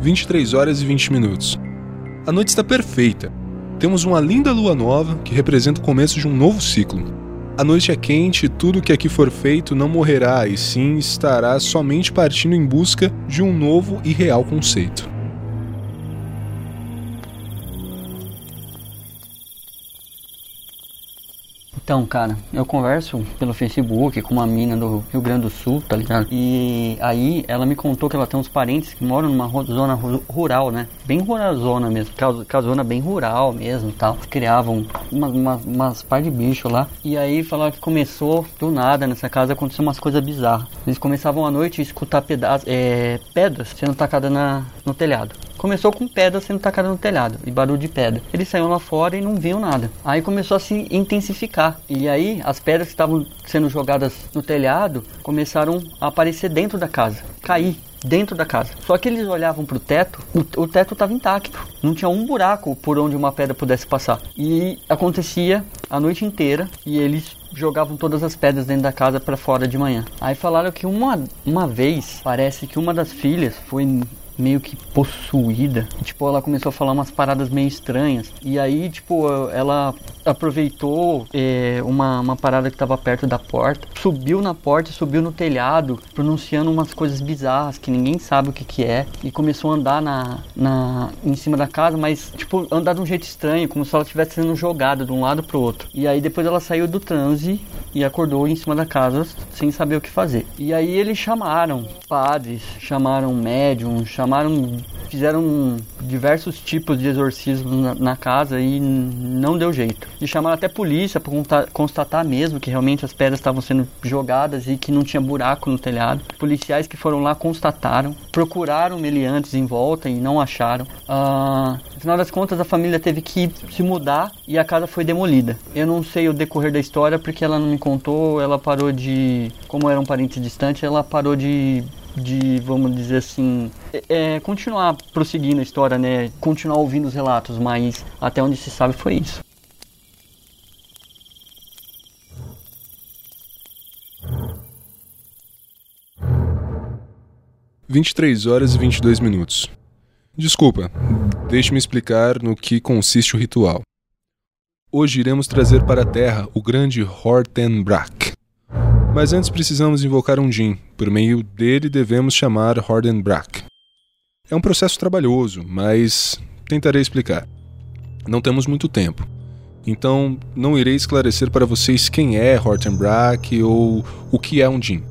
Vinte e três horas e 20 minutos. A noite está perfeita. Temos uma linda lua nova que representa o começo de um novo ciclo. A noite é quente e tudo que aqui for feito não morrerá, e sim estará somente partindo em busca de um novo e real conceito. Então, cara, eu converso pelo Facebook com uma mina do Rio Grande do Sul, tá ligado? E aí ela me contou que ela tem uns parentes que moram numa zona ru- rural, né? Bem rural zona mesmo, casona bem rural mesmo tal. Criavam uma, uma, umas par de bicho lá. E aí falaram que começou do nada nessa casa aconteceu umas coisas bizarras. Eles começavam à noite a escutar pedaços, é, pedras sendo tacadas na, no telhado. Começou com pedra sendo tacada no telhado e barulho de pedra. Eles saíram lá fora e não viam nada. Aí começou a se intensificar. E aí as pedras que estavam sendo jogadas no telhado começaram a aparecer dentro da casa, cair dentro da casa. Só que eles olhavam para o teto, o teto estava intacto, não tinha um buraco por onde uma pedra pudesse passar. E acontecia a noite inteira e eles jogavam todas as pedras dentro da casa para fora de manhã. Aí falaram que uma, uma vez, parece que uma das filhas foi meio que possuída. Tipo, ela começou a falar umas paradas meio estranhas. E aí, tipo, ela aproveitou é, uma, uma parada que estava perto da porta, subiu na porta, subiu no telhado, pronunciando umas coisas bizarras que ninguém sabe o que que é. E começou a andar na, na, em cima da casa, mas, tipo, andar de um jeito estranho, como se ela estivesse sendo jogada de um lado pro outro. E aí depois ela saiu do transe e acordou em cima da casa sem saber o que fazer. E aí eles chamaram padres, chamaram médiums, chamaram fizeram diversos tipos de exorcismo na, na casa e não deu jeito. E chamaram até polícia para constatar mesmo que realmente as pedras estavam sendo jogadas e que não tinha buraco no telhado. Policiais que foram lá constataram, procuraram meliantes em volta e não acharam. Ah, no final das contas, a família teve que se mudar e a casa foi demolida. Eu não sei o decorrer da história porque ela não me contou, ela parou de. Como era um parente distante, ela parou de de, vamos dizer assim, é, é, continuar prosseguindo a história, né? Continuar ouvindo os relatos, mas até onde se sabe foi isso. Vinte e três horas e vinte e dois minutos. Desculpa, deixe-me explicar no que consiste o ritual. Hoje iremos trazer para a Terra o grande Hortenbrak, mas antes precisamos invocar um Jin. Por meio dele devemos chamar Hordenbrak. É um processo trabalhoso, mas tentarei explicar. Não temos muito tempo. Então, não irei esclarecer para vocês quem é Hortenbrak ou o que é um Jin.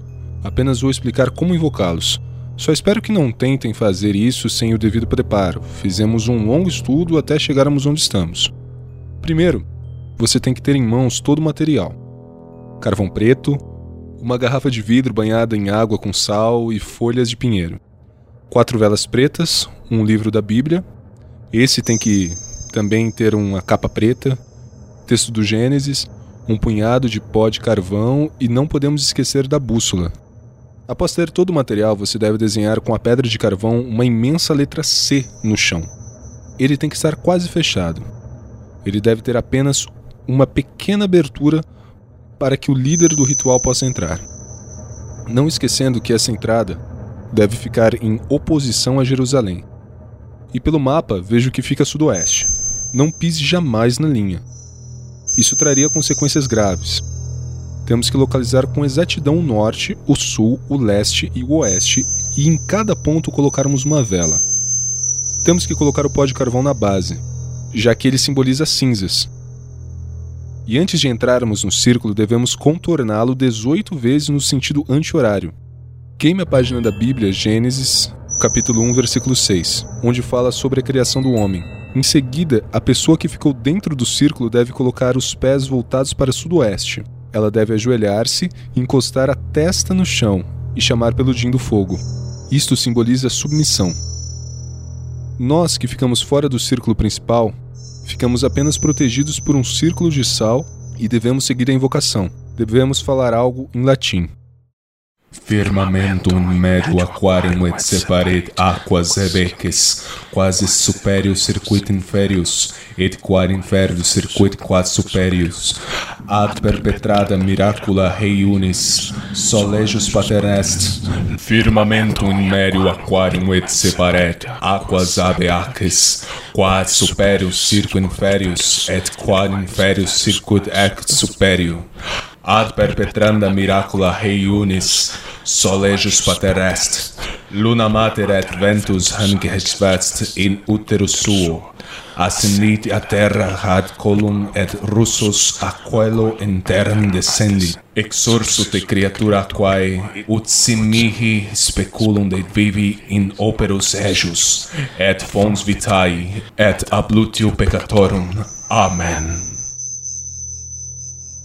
Apenas vou explicar como invocá-los. Só espero que não tentem fazer isso sem o devido preparo. Fizemos um longo estudo até chegarmos onde estamos. Primeiro, você tem que ter em mãos todo o material: carvão preto, uma garrafa de vidro banhada em água com sal e folhas de pinheiro, quatro velas pretas, um livro da Bíblia. Esse tem que também ter uma capa preta, texto do Gênesis, um punhado de pó de carvão e não podemos esquecer da bússola. Após ter todo o material, você deve desenhar com a pedra de carvão uma imensa letra C no chão. Ele tem que estar quase fechado. Ele deve ter apenas uma pequena abertura para que o líder do ritual possa entrar. Não esquecendo que essa entrada deve ficar em oposição a Jerusalém. E pelo mapa vejo que fica a sudoeste. Não pise jamais na linha. Isso traria consequências graves. Temos que localizar com exatidão o norte, o sul, o leste e o oeste, e em cada ponto colocarmos uma vela. Temos que colocar o pó de carvão na base, já que ele simboliza cinzas, e antes de entrarmos no círculo, devemos contorná-lo 18 vezes no sentido anti-horário. Queime a página da Bíblia, Gênesis, capítulo 1, versículo 6, onde fala sobre a criação do homem. Em seguida, a pessoa que ficou dentro do círculo deve colocar os pés voltados para sudoeste. Ela deve ajoelhar-se, encostar a testa no chão e chamar pelo Din do fogo. Isto simboliza submissão. Nós que ficamos fora do círculo principal ficamos apenas protegidos por um círculo de sal e devemos seguir a invocação. Devemos falar algo em latim. Firmamentum medio aquarium et separet aquas ebeques, quasi superius circuit inferius, et quad inferius circuit quad superius. Ad perpetrada miracula rei unis, solegius pater est. Firmamentum medio aquarium et separet aquas abeaces, quad superius circuit inferius, et quad inferius circuit ect superior ad perpetranda miracula heiunis, solejus pater est, luna mater et ventus hanc vest in uterus suo, ascendit a terra ad colum et russus aquelo intern descendi, exorsu te creatura quae ut sim mihi speculum de vivi in operos ejus, et fons vitae, et ablutio peccatorum. Amen.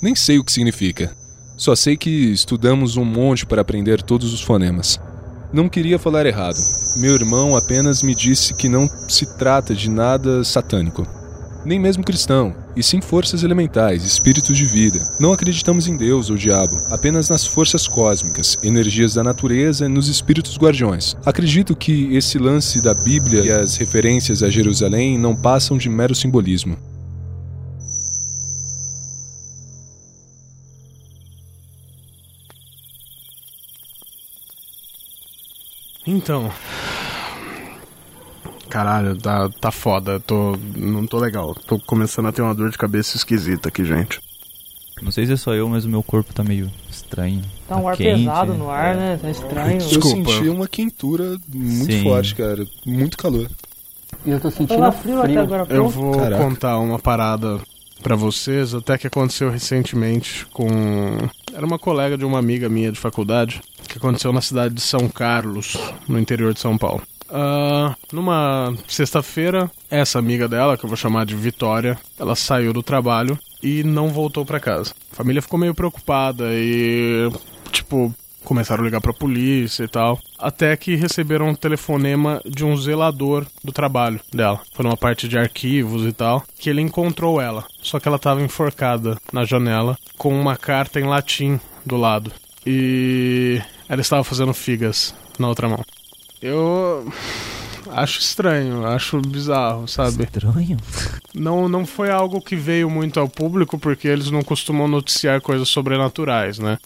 Nem sei o que significa. Só sei que estudamos um monte para aprender todos os fonemas. Não queria falar errado. Meu irmão apenas me disse que não se trata de nada satânico. Nem mesmo cristão, e sim forças elementais, espíritos de vida. Não acreditamos em Deus ou diabo, apenas nas forças cósmicas, energias da natureza e nos espíritos guardiões. Acredito que esse lance da Bíblia e as referências a Jerusalém não passam de mero simbolismo. Então. Caralho, tá, tá foda. Tô, não tô legal. Tô começando a ter uma dor de cabeça esquisita aqui, gente. Não sei se é só eu, mas o meu corpo tá meio estranho. Tá um ar quente, pesado no ar, né? Tá estranho. Desculpa. Eu senti uma quentura muito Sim. forte, cara. Muito calor. E eu tô sentindo Tava frio, até agora Eu vou Caraca. contar uma parada pra vocês, até que aconteceu recentemente com. Era uma colega de uma amiga minha de faculdade, que aconteceu na cidade de São Carlos, no interior de São Paulo. Ah, numa sexta-feira, essa amiga dela, que eu vou chamar de Vitória, ela saiu do trabalho e não voltou pra casa. A família ficou meio preocupada e, tipo, começaram a ligar pra polícia e tal. Até que receberam um telefonema de um zelador do trabalho dela. Foi numa parte de arquivos e tal. Que ele encontrou ela. Só que ela tava enforcada na janela com uma carta em latim do lado. E ela estava fazendo figas na outra mão. Eu acho estranho, acho bizarro, sabe? Estranho? Não, não foi algo que veio muito ao público porque eles não costumam noticiar coisas sobrenaturais, né?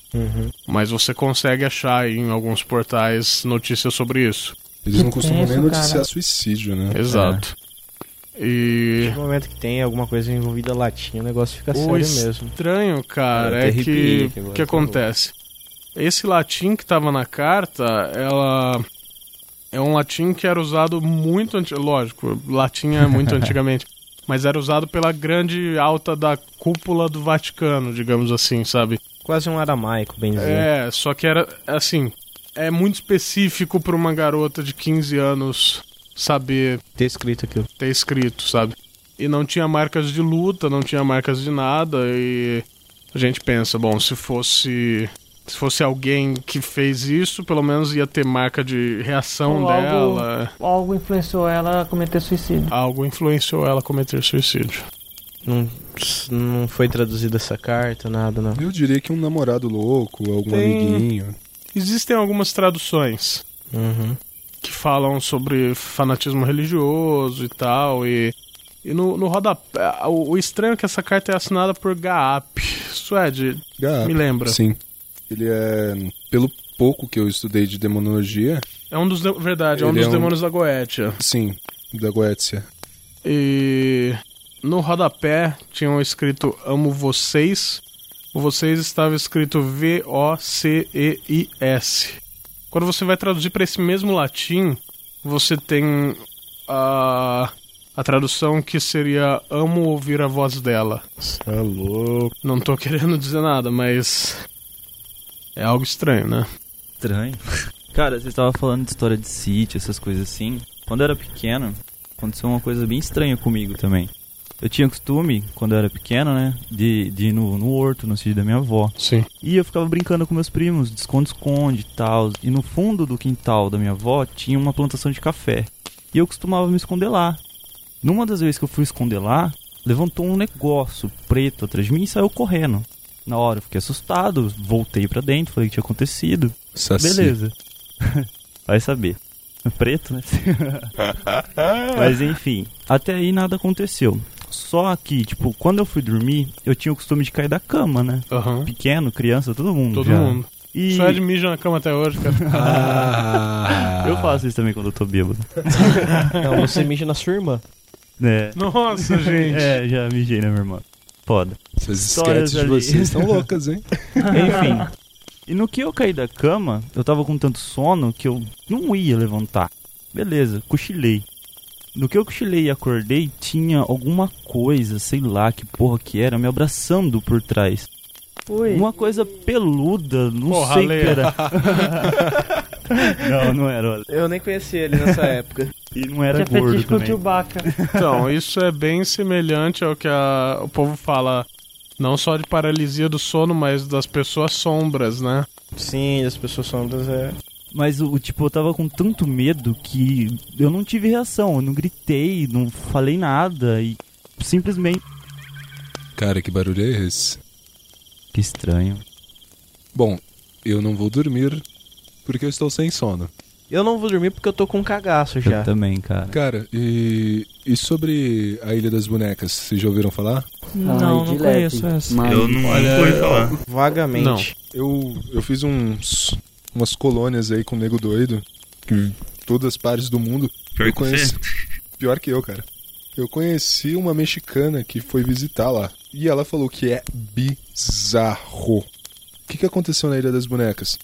Mas você consegue achar em alguns portais notícias sobre isso. Eles Que não costumam nem noticiar cara. suicídio, né? Exato. E No momento que tem alguma coisa envolvida latim, o negócio fica o sério mesmo. estranho, cara, É, é, que o que favor. acontece? Esse latim que tava na carta, ela é um latim que era usado muito lógico, latim é muito antigamente, mas era usado pela grande alta da cúpula do Vaticano, digamos assim, sabe? Quase um aramaico, bem dizer. É, só que era assim, é muito específico para uma garota de 15 anos saber Ter escrito aquilo. ter escrito, sabe? E não tinha marcas de luta, não tinha marcas de nada e a gente pensa, bom, se fosse se fosse alguém que fez isso, pelo menos ia ter marca de reação Ou algo- dela. Algo influenciou ela a cometer suicídio. Algo influenciou ela a cometer suicídio. Não, não foi traduzida essa carta, nada, não. Eu diria que um namorado louco, algum Tem- amiguinho. Existem algumas traduções Uhum. que falam sobre fanatismo religioso e tal. E, e no, no rodapé. O, o estranho é que essa carta é assinada por Gaap. Suede, Ah, me lembra. Sim. Ele é. Pelo pouco que eu estudei de demonologia, É um dos. de- Verdade, é um dos é um- demônios da Goetia. sim, da Goetia. E no rodapé tinham escrito Amo vocês. O vocês estava escrito V-O-C-E-I-S. Quando você vai traduzir para esse mesmo latim, você tem a, a tradução que seria Amo ouvir a voz dela. É louco. Não tô querendo dizer nada, mas. É algo estranho, né? Estranho. Cara, você estava falando de história de sítio, essas coisas assim. Quando eu era pequeno, aconteceu uma coisa bem estranha comigo também. Eu tinha costume, quando eu era pequeno, né, de, de ir no, no horto, no sítio da minha avó. Sim. E eu ficava brincando com meus primos, de esconde-esconde e tal. E no fundo do quintal da minha avó tinha uma plantação de café. E eu costumava me esconder lá. Numa das vezes que eu fui esconder lá, levantou um negócio preto atrás de mim e saiu correndo. Na hora eu fiquei assustado, voltei pra dentro, falei o que tinha acontecido. Saci. Beleza. Vai saber. Preto, né? Mas enfim, até aí nada aconteceu. Só que, tipo, quando eu fui dormir, eu tinha o costume de cair da cama, né? Aham. Pequeno, criança, todo mundo. Todo já. mundo. E Só é de mija na cama até hoje, cara. Ah, eu faço isso também quando eu tô bêbado. Não, você mija na sua irmã. É, Nossa, gente. é já mijei na minha irmã. Foda. Essas Histórias de vocês estão loucas, hein? Enfim. E no que eu caí da cama, eu tava com tanto sono que eu não ia levantar. Beleza, cochilei. No que eu cochilei e acordei, tinha alguma coisa, sei lá que porra que era, me abraçando por trás. Ui. Uma coisa peluda, não Porra, sei o que era. não, não era. olha. Eu nem conhecia ele nessa época. E não era Tinha gordo também. Chewbacca. Então, isso é bem semelhante ao que a- o povo fala, não só de paralisia do sono, mas das pessoas sombras, né? Sim, as pessoas sombras é. Mas o o, tipo, eu tava com tanto medo que eu não tive reação. Eu não gritei, não falei nada e simplesmente. Cara, que barulho é esse? Que estranho. Bom, eu não vou dormir porque eu estou sem sono. Eu não vou dormir porque eu tô com um cagaço já. Eu também, cara. Cara, e, e sobre a Ilha das Bonecas, vocês já ouviram falar? Não, Ai, não de conheço essa. mas- Eu não Olha, ouvi falar. Vagamente. Não. Eu, eu fiz uns umas colônias aí com o nego doido, que todas as partes do mundo. Pior eu que você. Pior que eu, cara. Eu conheci uma mexicana que foi visitar lá. E ela falou que é bizarro. O que, que aconteceu na Ilha das Bonecas?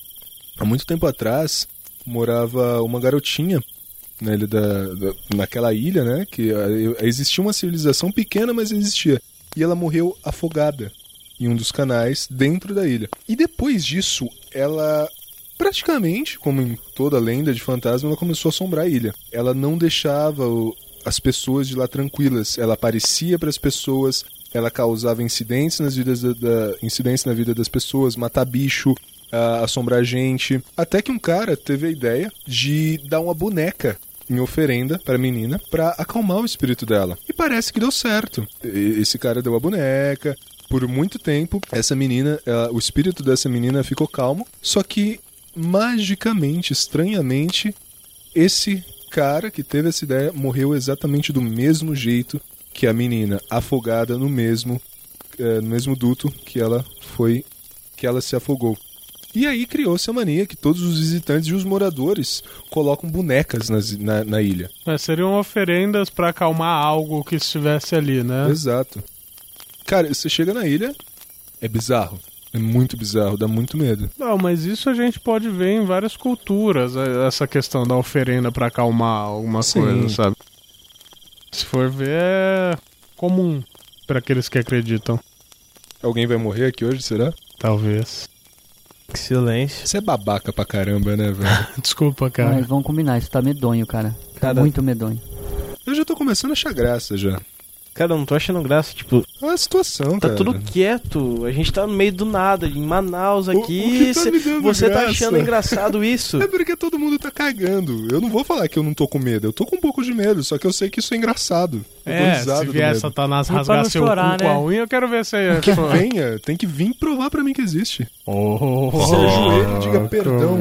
Há muito tempo atrás, morava uma garotinha na ilha da, da- naquela ilha, né? Que ah, existia uma civilização pequena, mas existia. E ela morreu afogada em um dos canais dentro da ilha. E depois disso, ela praticamente, como em toda lenda de fantasma, ela começou a assombrar a ilha. Ela não deixava o- as pessoas de lá tranquilas. Ela aparecia para as pessoas, ela causava incidentes nas vidas da, da- incidentes na vida das pessoas, matar bicho, ah, assombrar gente. Até que um cara teve a ideia de dar uma boneca em oferenda para a menina para acalmar o espírito dela. E parece que deu certo. Esse cara deu a boneca. Por muito tempo, essa menina, ela- o espírito dessa menina ficou calmo. Só que magicamente, estranhamente, esse cara que teve essa ideia morreu exatamente do mesmo jeito que a menina, afogada no mesmo eh, no mesmo duto que ela foi que ela se afogou. E aí criou-se a mania que todos os visitantes e os moradores colocam bonecas nas- na, na ilha. Mas seriam oferendas pra acalmar algo que estivesse ali, né? Exato. Cara, você chega na ilha, é bizarro. É muito bizarro, dá muito medo. Não, mas isso a gente pode ver em várias culturas, eh, essa questão da oferenda pra acalmar alguma Sim. coisa, sabe? Se for ver, é comum pra aqueles que acreditam, Alguém vai morrer aqui hoje, será? talvez. Que silêncio. Você é babaca pra caramba, né, velho? Desculpa, cara. Mas vamos combinar, isso tá medonho, cara. Tá Cara- muito medonho. Eu já tô começando a achar graça já. Cara, eu não tô achando graça. Tipo, Olha a situação, tá cara. tudo quieto. A gente tá no meio do nada, em Manaus O- aqui. o que tá cê- me dando você tá graça? achando engraçado isso? É porque todo mundo tá cagando. Eu não vou falar que eu não tô com medo. Eu tô com um pouco de medo, só que eu sei que isso é engraçado. É, se vier. Satanás pra rasgar seu chorar, cu com a né? unha, eu quero ver se é... Que venha, tem que vir provar pra mim que existe. Oh, Se ajoelha e diga perdão.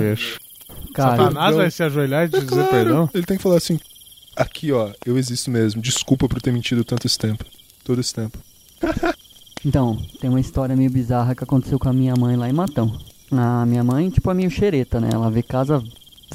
Cara, Satanás vai se ajoelhar e É dizer claro, perdão? Ele tem que falar assim: aqui ó, eu existo mesmo. Desculpa por ter mentido tanto esse tempo. Todo esse tempo. Então, tem uma história meio bizarra que aconteceu com a minha mãe lá em Matão. A minha mãe, tipo, é meio xereta, né? Ela vê casa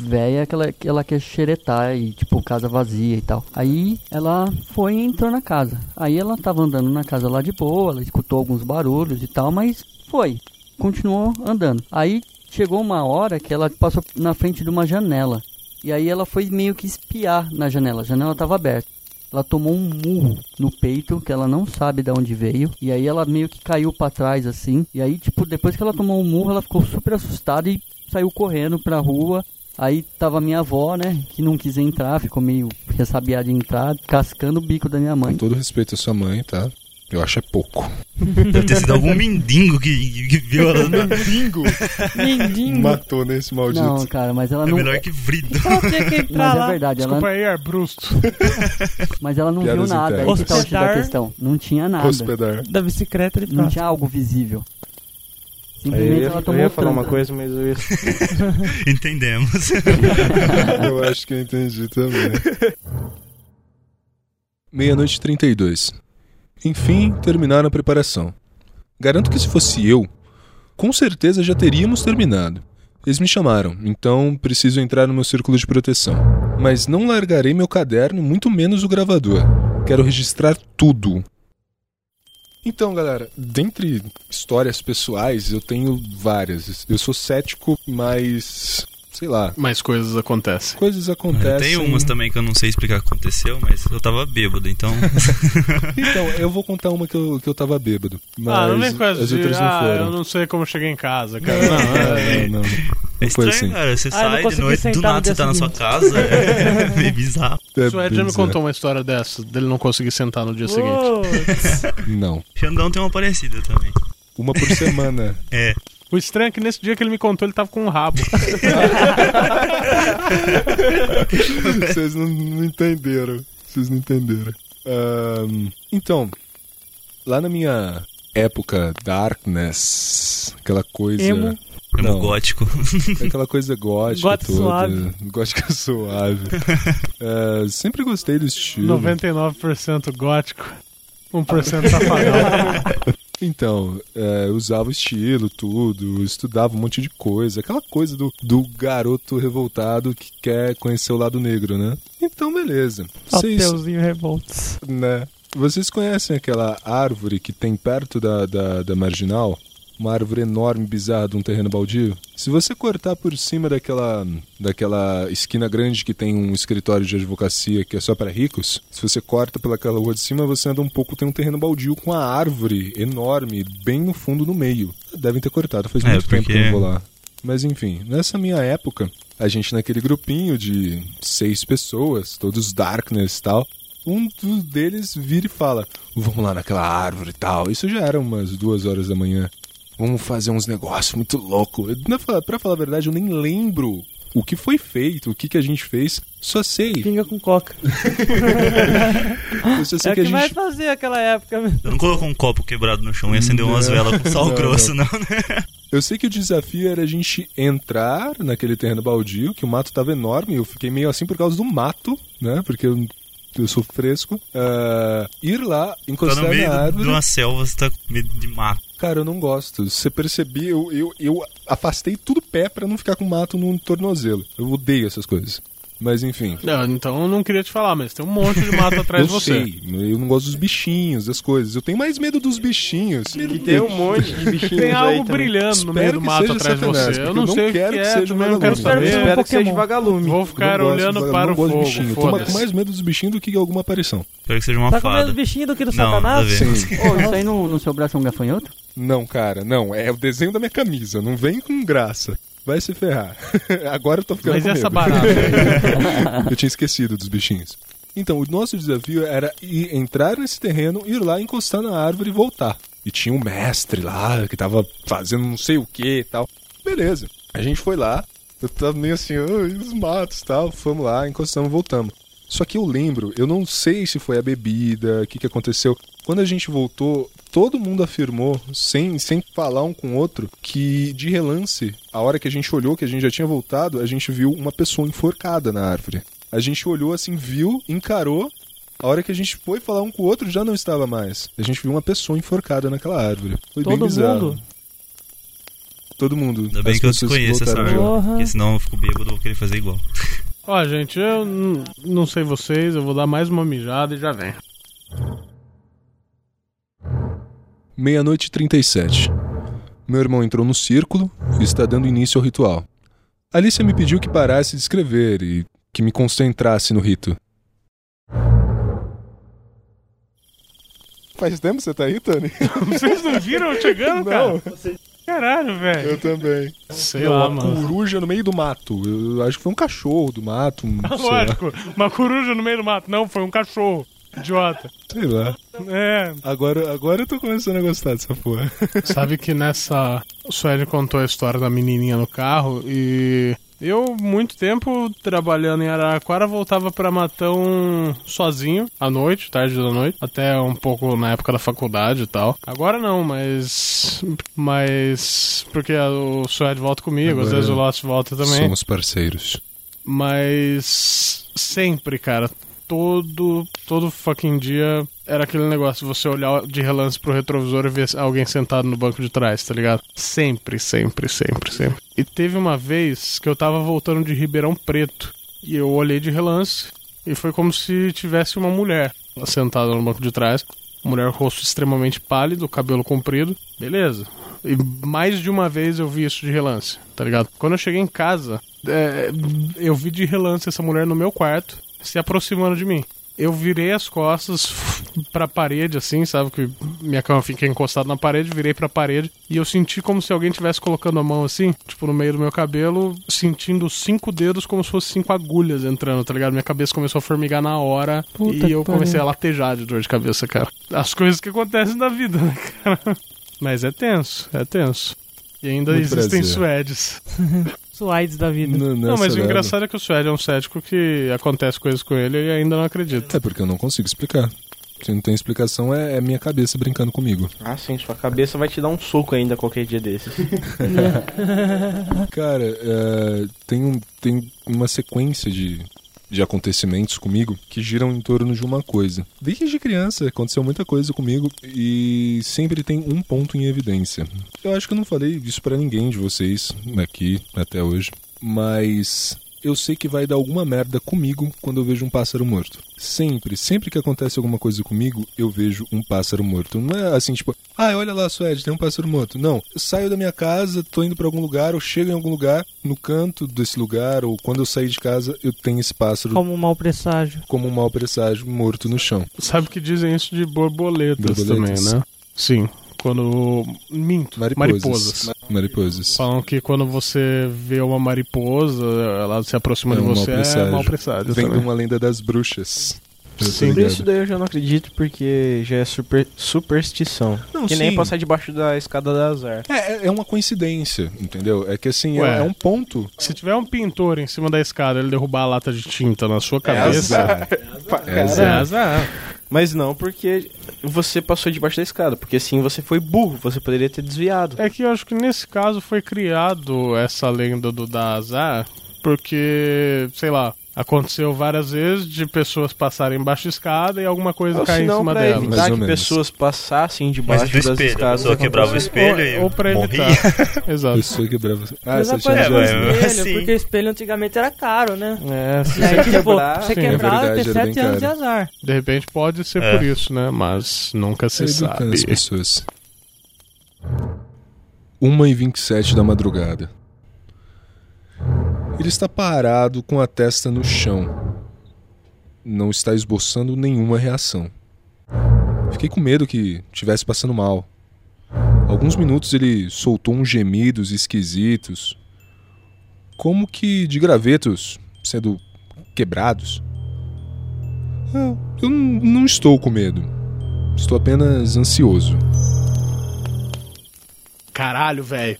velha que ela, que ela quer xeretar e, tipo, casa vazia e tal. Aí ela foi e entrou na casa. Aí ela tava andando na casa lá de boa, ela escutou alguns barulhos e tal, mas foi. Continuou andando. Aí chegou uma hora que ela passou na frente de uma janela. E aí ela foi meio que espiar na janela. A janela tava aberta. Ela tomou um murro no peito que ela não sabe de onde veio. E aí ela meio que caiu pra trás assim. E aí, tipo, depois que ela tomou o murro, ela ficou super assustada e saiu correndo pra rua. Aí tava minha avó, né? Que não quis entrar, ficou meio ressabiada de entrar, cascando o bico da minha Com mãe. todo respeito à sua mãe, tá? Eu acho é pouco. Deve ter sido algum mendigo que, que viu ela. Bingo! Mindinho. Matou nesse maldito. Não, cara, mas ela É não. melhor que Vrido. Ela que Mas é lá. verdade, ela, Desculpa aí, Arbrusto. mas ela não viu Piadas nada. Aí internas. que tá o X da questão. Não tinha nada. Hospedar. Da bicicleta ele Não tinha algo visível. Eu Simplesmente ia, ela eu tomou ia falar uma coisa, mas eu ia... Entendemos. Eu acho que eu entendi também. Meia-noite e 32. Enfim, terminaram a preparação. Garanto que se fosse eu, com certeza já teríamos terminado. Eles me chamaram, então preciso entrar no meu círculo de proteção. Mas não largarei meu caderno, muito menos o gravador. Quero registrar tudo. Então, galera, dentre histórias pessoais, eu tenho várias. Eu sou cético, mas. Sei lá. Mais coisas acontecem. Coisas acontecem. Tem umas também que eu não sei explicar o que aconteceu, mas eu tava bêbado, então. Então, eu vou contar uma que eu, que eu tava bêbado. Mas ah, não vem com essa as de, outras não ah, foram. eu não sei como eu cheguei em casa, cara. Não, é, Não, não, não. É Não foi estranho, assim. cara. Você Ah, sai de noite, do nada você tá na sua casa. É meio bizarro. É O Ed já me contou uma história dessa, dele não conseguir sentar no dia seguinte. Não. Xandão tem uma parecida também. Uma por semana. É. O estranho é que nesse dia que ele me contou, ele tava com um rabo. Vocês não, não entenderam. Vocês não entenderam. Ahn, então, lá na minha época Darkness, aquela coisa. Emo. Emo Não. gótico. Aquela coisa gótica Gótico toda. suave. Gótica suave. É, sempre gostei do estilo. 99% gótico, 1% safadão. Então, é, usava o estilo, tudo, estudava um monte de coisa. Aquela coisa do, do garoto revoltado que quer conhecer o lado negro, né? Então, beleza. Vocês, Papelzinho revoltos. né? Vocês conhecem aquela árvore que tem perto da, da, da marginal? Uma árvore enorme, bizarra, de um terreno baldio? Se você cortar por cima daquela, daquela esquina grande que tem um escritório de advocacia que é só para ricos, se você corta pelaquela rua de cima, você anda um pouco, tem um terreno baldio com a árvore enorme, bem no fundo, no meio. Devem ter cortado, faz É, muito tempo que eu porque- não vou lá. Mas enfim, nessa minha época, a gente naquele grupinho de seis pessoas, todos darkness e tal, um dos deles vira e fala: Vamos lá naquela árvore e tal. Isso já era umas duas horas da manhã. Vamos fazer uns negócios muito loucos. Pra falar a verdade, eu nem lembro o que foi feito, o que, que a gente fez. Só sei. Pinga com coca. Eu só sei É o que que a vai gente. fazer aquela época. mesmo. Eu não colocou um copo quebrado no chão e acendeu umas Não. velas com sal Não, grosso, não, né? Eu sei que o desafio era a gente entrar naquele terreno baldio, que o mato tava enorme. Eu fiquei meio assim por causa do mato, né? Porque eu, eu sou fresco. Ah, ir lá, Tá encostar no meio na árvore. de uma selva, você tá com medo de mato. Cara, eu não gosto. Você percebi, eu, eu, eu afastei tudo pé pra não ficar com mato no tornozelo. Eu odeio essas coisas. Mas enfim. Não, então eu não queria te falar, mas tem um monte de mato atrás eu de você. sei, eu não gosto dos bichinhos, das coisas. Eu tenho mais medo dos bichinhos. Que tem um monte de bichinhos Tem algo também. brilhando no Espero meio do que mato atrás de você. Eu não eu não sei o quero que que é, seja também não quero saber. Espero Espero que seja vagalume. Vou ficar Eu olhando eu para não o de fogo. bichinho. Eu tô com mais medo dos bichinhos do que alguma aparição. Espero que seja uma Tá com medo fada. do bichinho do que do satanás? Sim. Isso aí no, no seu braço é um gafanhoto? Não, cara, não. É o desenho da minha camisa. Não vem com graça. Vai se ferrar. Agora eu tô ficando Mas com essa medo. barata? Eu tinha esquecido dos bichinhos. Então, o nosso desafio era ir, entrar nesse terreno, ir lá, encostar na árvore e voltar. E tinha um mestre lá que tava fazendo não sei o que e tal. Beleza. A gente foi lá, eu tava meio assim, "Ai, os matos e tal. Fomos lá, encostamos, voltamos. Só que eu lembro, eu não sei se foi a bebida, o que, que aconteceu. Quando a gente voltou, todo mundo afirmou, sem, sem falar um com o outro, que de relance, a hora que a gente olhou, que a gente já tinha voltado, a gente viu uma pessoa enforcada na árvore. A gente olhou assim, viu, encarou. A hora que a gente foi falar um com o outro, já não estava mais. A gente viu uma pessoa enforcada naquela árvore. Foi bem Todo bizarro. mundo? Todo mundo. Ainda bem As que eu desconheço essa árvore. Porque senão eu fico bêbado, eu vou querer fazer igual. Ó, gente, eu não sei vocês, eu vou dar mais uma mijada e já vem. Meia-noite e 37. Meu irmão entrou no círculo e está dando início ao ritual. Alicia me pediu que parasse de escrever e que me concentrasse no rito. Faz tempo que você tá aí, Tony? Vocês não viram eu chegando, cara? Caralho, velho. Eu também. Sei Não, lá, a mano. coruja no meio do mato. Eu acho que foi um cachorro do mato. Um, sei, lá, Lógico, uma coruja no meio do mato. Não, foi um cachorro. Idiota. sei lá. É, Agora, agora eu tô começando a gostar dessa porra. sabe que nessa. O Sueli contou a história da menininha no carro e. Eu, muito tempo trabalhando em Araraquara, voltava pra Matão sozinho, à noite, tarde da noite, até um pouco na época da faculdade e tal. Agora não, mas. Mas. Porque o Suede volta comigo, às Agora vezes o Lost volta também. Somos parceiros. Mas sempre, cara, todo todo fucking dia era aquele negócio, você olhar de relance pro retrovisor e ver alguém sentado no banco de trás, tá ligado? Sempre, sempre, sempre, sempre. E teve uma vez que eu tava voltando de Ribeirão Preto e eu olhei de relance e foi como se tivesse uma mulher sentada no banco de trás. Mulher rosto extremamente pálido, cabelo comprido. Beleza. E mais de uma vez eu vi isso de relance, tá ligado? Quando eu cheguei em casa, é, eu vi de relance essa mulher no meu quarto, se aproximando de mim. Eu virei as costas pra parede, assim, sabe? Que minha cama fica encostada na parede, virei pra parede e eu senti como se alguém tivesse colocando a mão assim, tipo, no meio do meu cabelo, sentindo cinco dedos como se fossem cinco agulhas entrando, tá ligado? Minha cabeça começou a formigar na hora Puta e eu comecei pariu. a latejar de dor de cabeça, cara. As coisas que acontecem na vida, né, cara? Mas é tenso, é tenso. E ainda Muito existem prazer. suedes. Suaides da vida. Não, Não, mas o engraçado é que o Suede é um cético que acontece coisas com ele e ainda não acredita. É porque eu não consigo explicar. Se não tem explicação, é, é minha cabeça brincando comigo. Ah, sim, sua cabeça vai te dar um soco ainda qualquer dia desses. Cara, é, tem, um, tem uma sequência de, de acontecimentos comigo que giram em torno de uma coisa. Desde criança aconteceu muita coisa comigo e sempre tem um ponto em evidência. Eu acho que eu não falei isso pra ninguém de vocês aqui até hoje, mas eu sei que vai dar alguma merda comigo quando eu vejo um pássaro morto. Sempre, sempre que acontece alguma coisa comigo, eu vejo um pássaro morto. Não é assim, tipo, ah, olha lá, Suede, tem um pássaro morto. Não, eu saio da minha casa, tô indo pra algum lugar, ou chego em algum lugar, no canto desse lugar, ou quando eu sair de casa, eu tenho esse pássaro Como um mau presságio. como um mau presságio morto no chão. Sabe que dizem isso de borboletas, Borboletas. também, né? Sim. Quando. Minto. Mariposas. Mariposas. Mariposas. Falam que quando você vê uma mariposa, ela se aproxima É de um você, é presságio. mau presságio Vem uma lenda das bruxas. Tô Sim. Por isso daí eu já não acredito, porque já é super, superstição. Não, que nem sim. passar debaixo da escada da azar. É, é- é uma coincidência, entendeu? É que assim, é, Ué. é um ponto. Se tiver um pintor em cima da escada ele derrubar a lata de tinta na sua cabeça, azar. É é azar. azar. Mas não porque você passou debaixo da escada, porque sim você foi burro, você poderia ter desviado. É que eu acho que nesse caso foi criado essa lenda do da azar, porque, sei lá, aconteceu várias vezes de pessoas passarem embaixo da escada e alguma coisa Ou cair em cima pra dela. Evitar ou que menos. pessoas passassem Mas debaixo do das espelho, a escadas. pessoa quebrava o espelho e Ou, ou pra morria. evitar. Exato. Pessoa quebrava. Ah, Mas você tinha É, mas- espelho, sim. porque espelho antigamente era caro, né? É, se E aí, você tipo, quebrar, você sim, é quebrava verdade, ter era bem 7 anos de caro. azar. De repente pode ser É. por isso, né? Mas nunca se as sabe. pessoas. 1 e 27 da madrugada. Ele está parado com a testa no chão. Não está esboçando nenhuma reação. Fiquei com medo que estivesse passando mal. Alguns minutos ele soltou uns gemidos esquisitos, como que de gravetos sendo quebrados. Eu, não estou com medo. Estou apenas ansioso. Caralho, velho.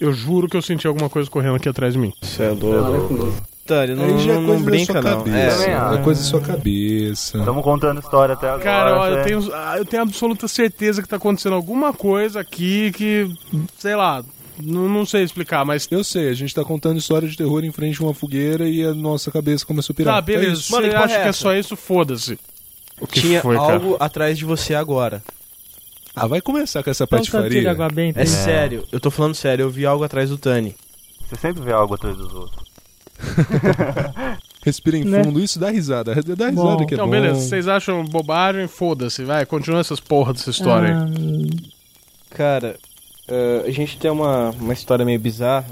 Eu juro que eu senti alguma coisa correndo aqui atrás de mim. Você é louco. Tânia, não, Aí já é não, brinca sua não. cabeça. É, É, coisa da sua cabeça. Estamos contando história até agora. Cara, olha, eu né? tenho, ah, eu tenho absoluta certeza que tá acontecendo alguma coisa aqui que, sei lá, não, não sei explicar, mas. Eu sei, a gente tá contando história de terror em frente a uma fogueira e a nossa cabeça começou a pirar. Tá, É beleza. isso. Você Mano, acha é que é só isso? Foda-se. O que Tinha foi, cara? algo atrás de você agora. Ah, vai começar com essa patifaria. água É, sério, eu tô falando sério, eu vi algo atrás do Tani. Você sempre vê algo atrás dos outros. Respira em Né? fundo, isso dá risada. Dá risada Bom. que é Então, bom. beleza. Vocês acham bobagem? Foda-se, vai. Continua essas porra dessa história aí. Ah, Cara, eh, a gente tem uma, uma história meio bizarra.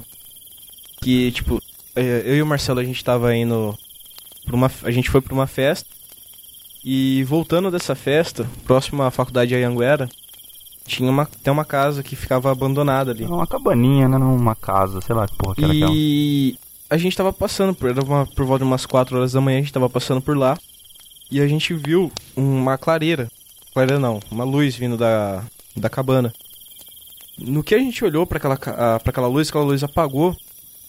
Que, tipo, eh, eu e o Marcelo a gente tava indo. Pra uma, a gente foi pra uma festa. E voltando dessa festa, próximo à faculdade de Ayanguera, tinha uma, tem uma casa que ficava abandonada ali. Uma cabaninha, né? Numa casa, sei lá que porra que era aquela. E a gente tava passando por, era uma, por volta de umas 4 horas da manhã, a gente tava passando por lá. E a gente viu uma clareira. Clareira não, uma luz vindo da, da cabana. No que a gente olhou pra aquela, pra aquela luz, aquela luz apagou.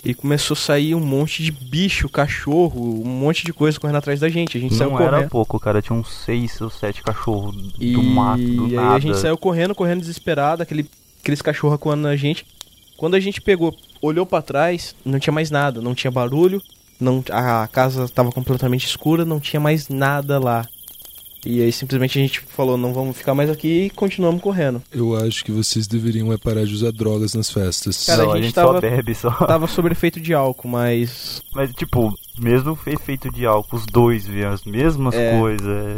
E começou a sair um monte de bicho, cachorro, um monte de coisa correndo atrás da gente. A gente saiu Não era correndo. pouco, cara. Tinha uns seis ou sete cachorros E, do mato, do e aí nada. a gente saiu correndo, correndo desesperado, aquele, aqueles cachorros acuando na gente. Quando a gente pegou, olhou pra trás, não tinha mais nada, não tinha barulho, não, a casa tava completamente escura, não tinha mais nada lá. E aí simplesmente a gente falou, não vamos ficar mais aqui e continuamos correndo. Eu acho que vocês deveriam é parar de usar drogas nas festas. Cara, Não, a a gente gente tava- só bebe, só. Tava sob efeito de álcool, mas Mas, tipo, mesmo efeito de álcool, os dois viam as mesmas É. coisas.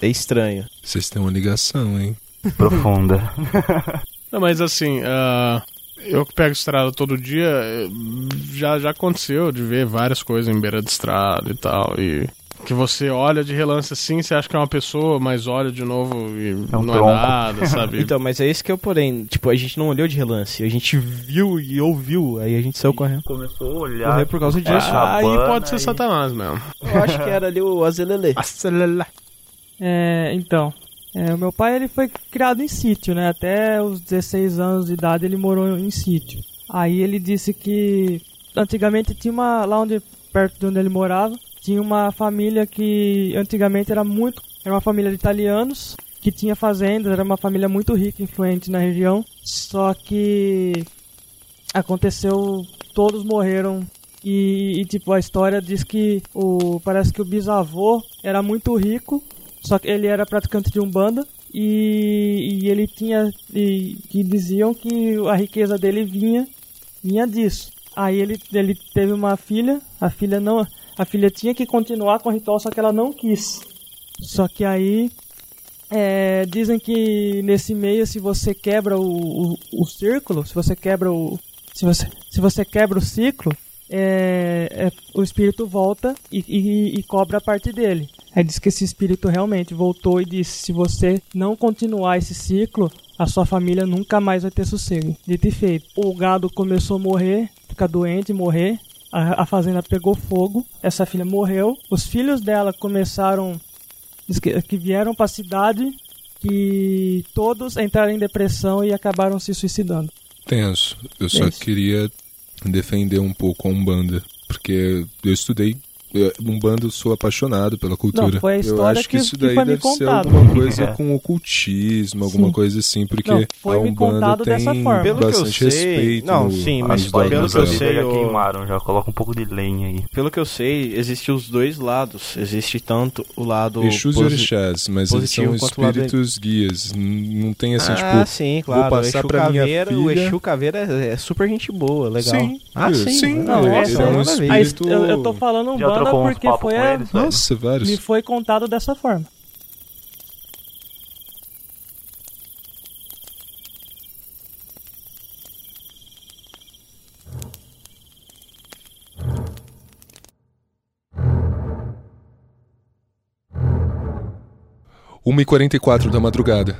é estranho. Vocês têm uma ligação, hein? É profunda. Não, mas assim, ah, eu que pego estrada todo dia, eh, já, já aconteceu de ver várias coisas em beira de estrada e tal. E que você olha de relance assim, você acha que é uma pessoa, mas olha de novo e É um não tronco. é nada, sabe? Então, mas é esse que é o porém. Tipo, a gente não olhou de relance, a gente viu e ouviu, aí a gente saiu correndo. Começou a olhar. Correr por causa disso. Ah, Aí pode ser e- Satanás mesmo. Eu acho que era ali o Azelele. Acelera. é, então, É, o meu pai ele foi criado em sítio, né? Até os 16 anos de idade ele morou em sítio. Aí ele disse que antigamente tinha uma lá onde perto de onde ele morava, tinha uma família que antigamente era muito, era uma família de italianos que tinha fazendas, era uma família muito rica, influente na região. Só que aconteceu, todos morreram e, e, tipo a história diz que o parece que o bisavô era muito rico, só que ele era praticante de umbanda e, e ele tinha e que diziam que a riqueza dele vinha vinha disso. Aí ele ele teve uma filha, a filha não a filha tinha que continuar com o ritual, só que ela não quis. Só que aí é, dizem que nesse meio, se você quebra o, o, o, círculo, se você quebra o. Se você, se você quebra o ciclo, é, é, o espírito volta e, e, e, cobra a parte dele. Aí diz que esse espírito realmente voltou e disse: se você não continuar esse ciclo, a sua família nunca mais vai ter sossego. Dito e feito. O gado começou a morrer, ficar doente, morrer. A, a fazenda pegou fogo, essa filha morreu. Os filhos dela começaram que, que vieram para a cidade, que todos entraram em depressão e acabaram se suicidando. Tenso. Eu só Tenso. queria defender um pouco a Umbanda, porque eu estudei eu- Umbanda, eu sou apaixonado pela cultura. Não, foi a eu história acho que, que- isso que daí foi me deve ser alguma coisa É. com ocultismo, alguma Sim. coisa assim, porque Não, foi a me Umbanda contado tem dessa forma. Pelo que eu bastante sei- respeito. não, sim, mas pelo que eu sei, já eu- queimaram, já coloca um pouco de lenha aí. Pelo que eu sei, existe os dois lados. Existe tanto o lado Exus e orixás, mas eles são espíritos guias. Não tem assim, ah, tipo. sim, claro. vou o passar Exu pra minha Caveira, o filha- Exu Caveira é, é super gente boa, legal. Sim, ah, sim. sim, Não, essa é um espírito- eu, eu tô falando um Porque foi a, eles? Nossa, vários. me foi contado dessa forma. Uma e 44 da madrugada.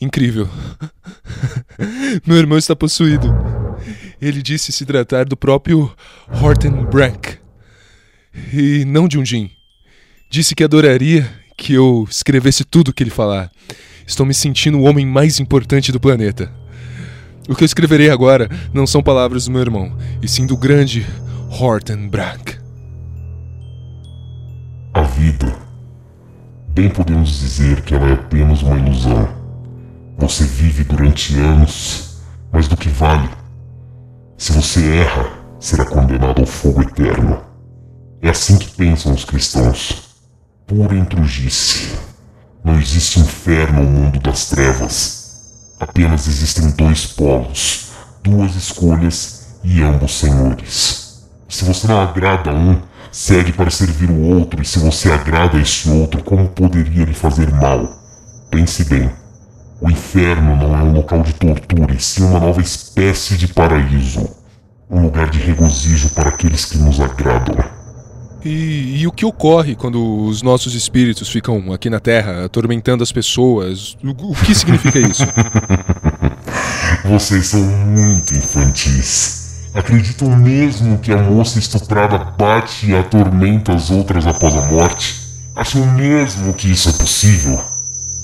Incrível. Meu irmão está possuído. Ele disse se tratar do próprio Horton Brank. E não de um Jin. Disse que adoraria que eu escrevesse tudo o que ele falar. Estou me sentindo o homem mais importante do planeta. O que eu escreverei agora não são palavras do meu irmão, e sim do grande Horton Brank. A vida. Bem podemos dizer que ela é apenas uma ilusão. Você vive durante anos, mas do que vale? Se você erra, será condenado ao fogo eterno. É assim que pensam os cristãos. Pura intrugice. Não existe inferno no mundo das trevas. Apenas existem dois polos, duas escolhas e ambos senhores. Se você não agrada a um, segue para servir o outro, e se você agrada a esse outro, como poderia lhe fazer mal? Pense bem. O inferno não é um local de tortura, e sim uma nova espécie de paraíso. Um lugar de regozijo para aqueles que nos agradam. E, e o que ocorre quando os nossos espíritos ficam aqui na Terra atormentando as pessoas? O, o que significa isso? Vocês são muito infantis. Acreditam mesmo que a moça estuprada bate e atormenta as outras após a morte? Acham mesmo que isso é possível?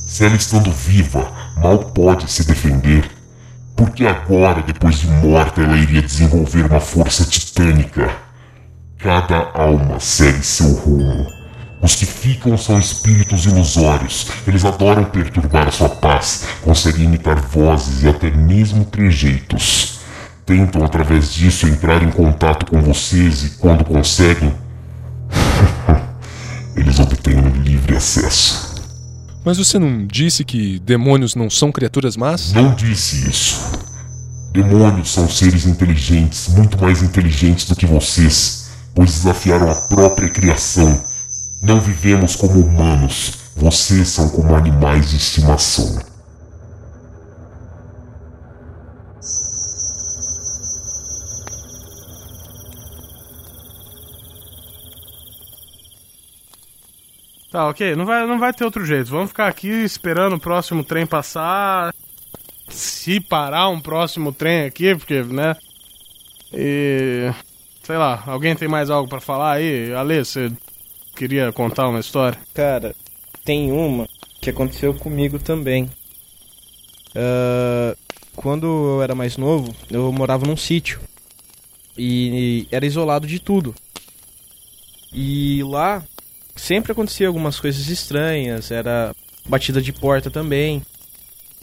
Se ela estando viva, mal pode se defender. Porque agora, depois de morta, ela iria desenvolver uma força titânica. Cada alma segue seu rumo. Os que ficam são espíritos ilusórios. Eles adoram perturbar a sua paz, conseguem imitar vozes e até mesmo trejeitos. Tentam, através disso, entrar em contato com vocês e, quando conseguem, eles obtêm livre acesso. Mas você não disse que demônios não são criaturas más? Não disse isso. Demônios são seres inteligentes, muito mais inteligentes do que vocês, pois desafiaram a própria criação. Não vivemos como humanos, vocês são como animais de estimação. Tá, ok. Não vai, não vai ter outro jeito. Vamos ficar aqui esperando o próximo trem passar. Se parar um próximo trem aqui, porque, né? E. Sei lá, alguém tem mais algo pra falar aí? Ale, você queria contar uma história? Cara, tem uma que aconteceu comigo também. Ah, quando eu era mais novo, eu morava num sítio. E era isolado de tudo. E lá sempre acontecia algumas coisas estranhas, era batida de porta também.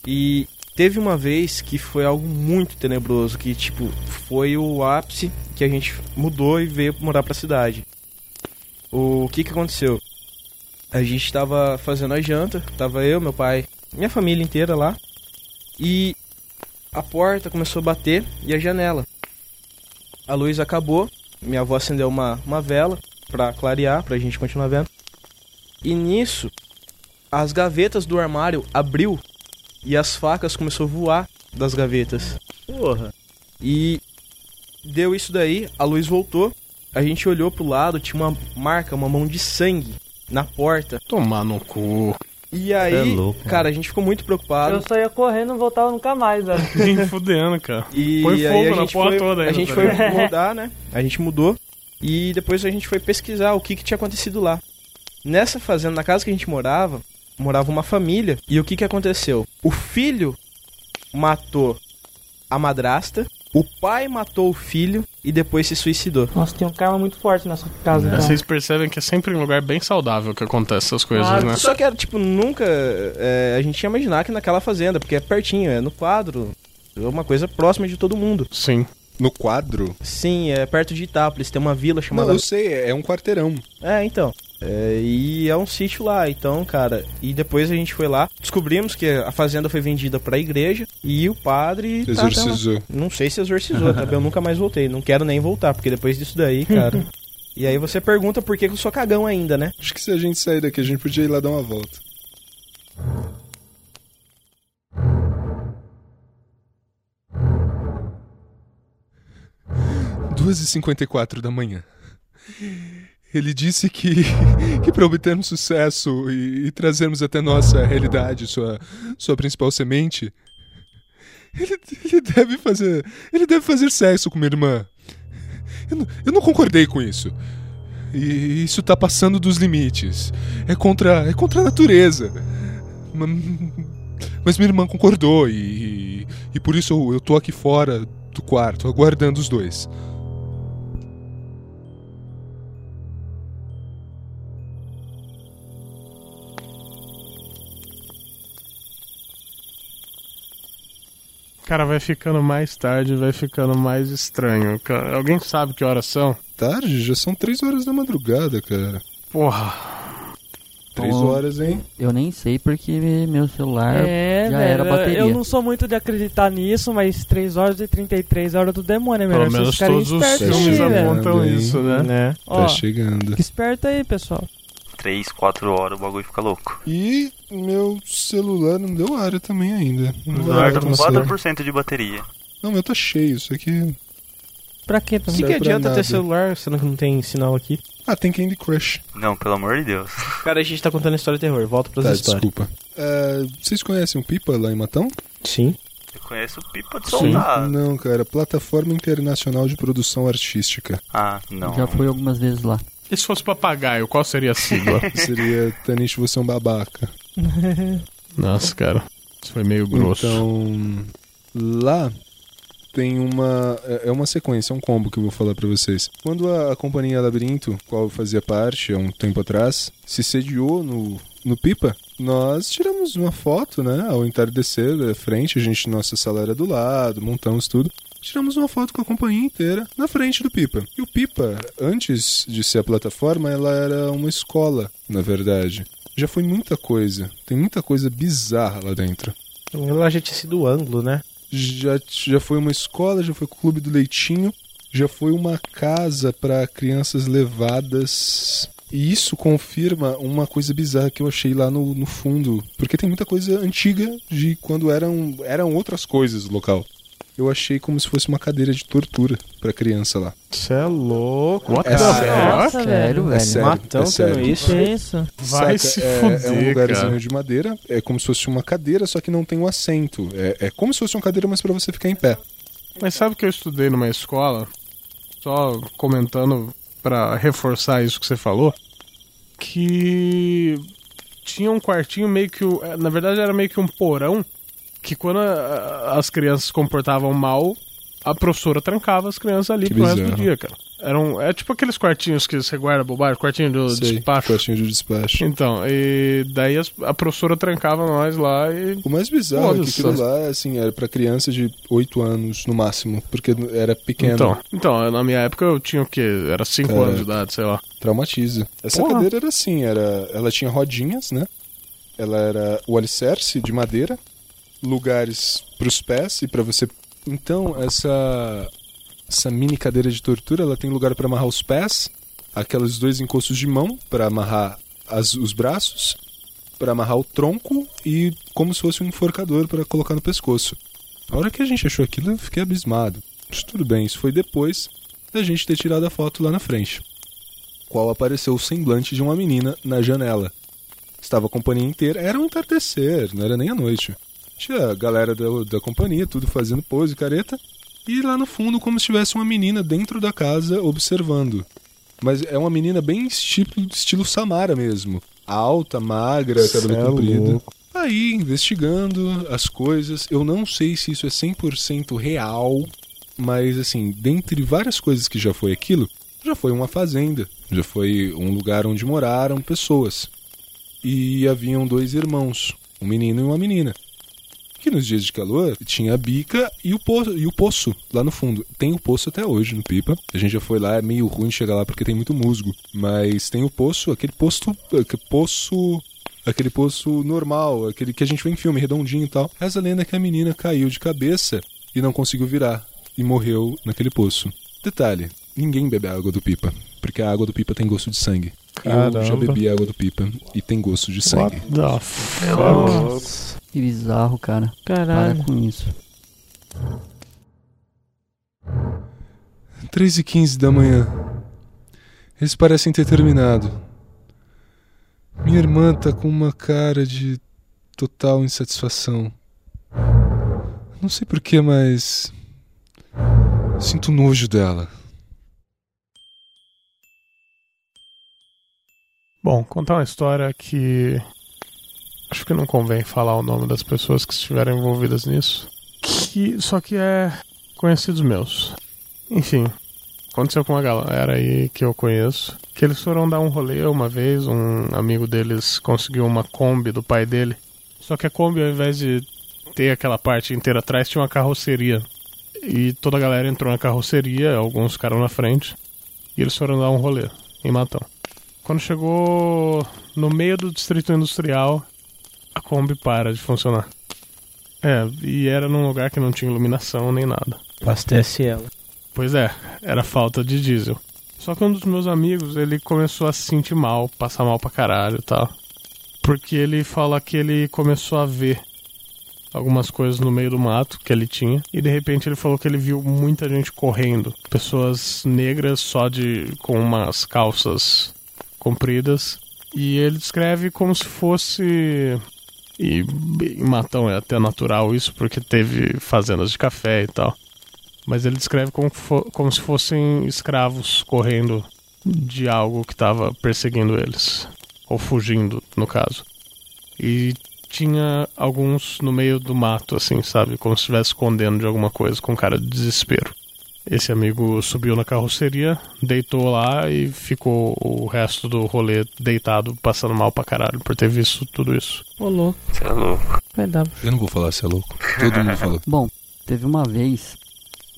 E teve uma vez que foi algo muito tenebroso, que tipo, foi o ápice que a gente mudou e veio morar pra cidade. O que que aconteceu? A gente tava fazendo a janta, tava eu, meu pai, minha família inteira lá. E a porta começou a bater e a janela. A luz acabou, minha avó acendeu uma, uma vela pra clarear, pra gente continuar vendo. E nisso, as gavetas do armário abriu e as facas começou a voar das gavetas. Porra. E deu isso daí, a luz voltou, a gente olhou pro lado, tinha uma marca, uma mão de sangue na porta. Tomar no cu. E aí, é louco, cara, a gente ficou muito preocupado. Eu saía correndo e não voltava nunca mais, velho. Nem fudendo, cara. E Põe aí fogo a na gente porra foi, toda A ainda, gente tá foi mudar, né? A gente mudou. E depois a gente foi pesquisar o que, que tinha acontecido lá. Nessa fazenda, na casa que a gente morava, morava uma família. E o que, que aconteceu? O filho matou a madrasta, o pai matou o filho e depois se suicidou. Nossa, tem um karma muito forte nessa casa, É, então. Vocês percebem que é sempre um lugar bem saudável que acontece essas coisas, Ah, né? Só que era, tipo, nunca. é, a gente ia imaginar que naquela fazenda, porque é pertinho, é no quadro. É uma coisa próxima de todo mundo. Sim. No quadro? Sim, é perto de Itápolis, tem uma vila Não, chamada. eu sei, é um quarteirão. É, então. É, e é um sítio lá, então, cara. E depois a gente foi lá, descobrimos que a fazenda foi vendida pra igreja e o padre. tá Exorcizou. tendo- não sei se exorcizou, tá? Eu nunca mais voltei. Não quero nem voltar, porque depois disso daí, cara. e aí você pergunta por que eu sou cagão ainda, né? Acho que se a gente sair daqui, a gente podia ir lá dar uma volta. Duas e cinquenta e quatro da manhã. Ele disse que, que para obtermos sucesso e, e trazermos até nossa realidade sua, sua principal semente, ele, ele deve fazer ele deve fazer sexo com minha irmã. Eu não, eu não concordei com isso. E isso tá passando dos limites. É contra, é contra a natureza. Ma- Mas minha irmã concordou e, e por isso eu, eu tô aqui fora do quarto, aguardando os dois. Cara, vai ficando mais tarde, vai ficando mais estranho. Cara, alguém sabe que horas são? Tarde? Já são três horas da madrugada, cara. Porra. Três Bom, horas, hein? Eu nem sei porque meu celular É, já velho, era bateria. eu não sou muito de acreditar nisso, mas 3 horas e 33 é hora do demônio, é melhor Pelo vocês menos todos os filmes apontam hein? isso, né? Né? Ó, Tá chegando. fica esperto aí, pessoal. 3, 4 horas o bagulho fica louco. E meu celular não deu área também ainda. Não celular tá com no celular. 4% de bateria. Não, meu tá cheio. Isso aqui. Pra quê? O Pra que, Serve que pra adianta ter celular, sendo que não tem sinal aqui? Ah, tem Candy Crush. Não, pelo amor de Deus. Cara, a gente tá contando história de terror. Volta pras Tá, histórias. desculpa. É, vocês conhecem o Pipa lá em Matão? Sim. Eu conheço o Pipa de Sim. Soldado. Não, cara. Plataforma Internacional de Produção Artística. Ah, não. Já fui algumas vezes lá. E se fosse papagaio, qual seria a sigla? Seria Tanish, você é um babaca. Nossa, cara. Isso foi meio grosso. Então, lá tem uma. É é uma sequência, é um combo que eu vou falar pra vocês. Quando a, a companhia Labirinto, qual eu fazia parte há um tempo atrás, se sediou no, no Pipa, nós tiramos uma foto, né? Ao entardecer da frente, a gente, nossa sala era do lado, montamos tudo. Tiramos uma foto com a companhia inteira na frente do Pipa. E o Pipa, antes de ser a plataforma, ela era uma escola, na verdade. Já foi muita coisa. Tem muita coisa bizarra lá dentro. Lá já tinha sido o ângulo, né? Já, já foi uma escola, já foi clube do leitinho, já foi uma casa para crianças levadas. E isso confirma uma coisa bizarra que eu achei lá no, no fundo. Porque tem muita coisa antiga de quando eram, eram outras coisas no local. Eu achei como se fosse uma cadeira de tortura pra criança lá. Você é louco. What É the sério. fuck? Nossa, Sério, velho. velho. sério, Matão é sério. isso. Que isso? Vai Saca? se é, fuder, é um lugarzinho cara. de madeira, é como se fosse uma cadeira, só que não tem um assento. É, é como se fosse uma cadeira, mas pra você ficar em pé. Mas sabe que eu estudei numa escola, só comentando pra reforçar isso que você falou, que tinha um quartinho meio que. o- Na verdade, era meio que um porão. Que quando a- as crianças se comportavam mal, a professora trancava as crianças ali Que pro resto do bizarro. dia, cara. Eram, é tipo aqueles quartinhos que você guarda bobagem, quartinho do Sei, despacho. quartinho de despacho. Então, e daí as- a professora trancava nós lá e. O mais bizarro é que aquilo lá, assim, era pra criança de 8 anos no máximo, porque era pequeno. Então, então, na minha época eu tinha o quê? Era 5 Caraca. anos de idade, sei lá. Traumatiza. Essa Porra. cadeira era assim, era, ela tinha rodinhas, né? Ela era o alicerce de madeira, lugares pros pés e pra você. Então, essa essa mini cadeira de tortura, ela tem lugar pra amarrar os pés, aqueles dois encostos de mão pra amarrar as- os braços, pra amarrar o tronco e como se fosse um enforcador pra colocar no pescoço. A hora que a gente achou aquilo, eu fiquei abismado. Mas tudo bem, isso foi depois da gente ter tirado a foto lá na frente qual apareceu o semblante de uma menina na janela. Estava a companhia inteira, era um entardecer, não era nem a noite. Tinha a galera da, da companhia, tudo fazendo pose, careta, e lá no fundo como se tivesse uma menina dentro da casa observando. Mas é uma menina bem estilo, estilo Samara mesmo. Alta, magra, cabelo é comprido. louco. Aí, investigando as coisas, eu não sei se isso é 100% real, mas assim, dentre várias coisas que já foi aquilo, já foi uma fazenda, já foi um lugar onde moraram pessoas. E haviam dois irmãos, um menino e uma menina. Que nos dias de calor tinha a bica e o, poço, e o poço lá no fundo. Tem o poço até hoje no Pipa. A gente já foi lá, é meio ruim chegar lá porque tem muito musgo. Mas tem o poço, aquele poço. Aquele poço. Aquele poço normal, aquele que a gente vê em filme, redondinho e tal. Essa lenda é que a menina caiu de cabeça e não conseguiu virar. E morreu naquele poço. Detalhe: ninguém bebe a água do pipa. Porque a água do pipa tem gosto de sangue. Eu já Caramba. bebi a água do pipa e tem gosto de sangue. What the fuck? Que bizarro, cara. Caralho. Para com isso. 3 e 15 da manhã. Eles parecem ter terminado. Minha irmã tá com uma cara de total insatisfação. Não sei porquê, mas. Sinto nojo dela. Bom, contar uma história que. Acho que não convém falar o nome das pessoas que estiveram envolvidas nisso. Que, só que é conhecidos meus. Enfim, aconteceu com uma galera aí que eu conheço. Que eles foram dar um rolê uma vez. Um amigo deles conseguiu uma Kombi do pai dele. Só que a Kombi, ao invés de ter aquela parte inteira atrás, tinha uma carroceria. E toda a galera entrou na carroceria, alguns ficaram na frente. E eles foram dar um rolê em Matão. Quando chegou no meio do distrito industrial, a Kombi para de funcionar. É, e era num lugar que não tinha iluminação nem nada. Abastece ela. Pois é, era falta de diesel. Só que um dos meus amigos, ele começou a se sentir mal, passar mal pra caralho e tal. Porque ele fala que ele começou a ver algumas coisas no meio do mato que ele tinha. E de repente ele falou que ele viu muita gente correndo. Pessoas negras só de. com umas calças compridas. E ele descreve como se fosse. E em Matão é até natural isso, porque teve fazendas de café e tal. Mas ele descreve como, como se fossem escravos correndo de algo que estava perseguindo eles. Ou fugindo, no caso. E tinha alguns no meio do mato, assim, sabe? Como se estivesse escondendo de alguma coisa, com cara de desespero. Esse amigo subiu na carroceria, deitou lá e ficou o resto do rolê deitado, passando mal pra caralho por ter visto tudo isso. Ô, louco. Você é louco. Vai dar. Eu não vou falar se é louco. Todo mundo falou. Bom, teve uma vez,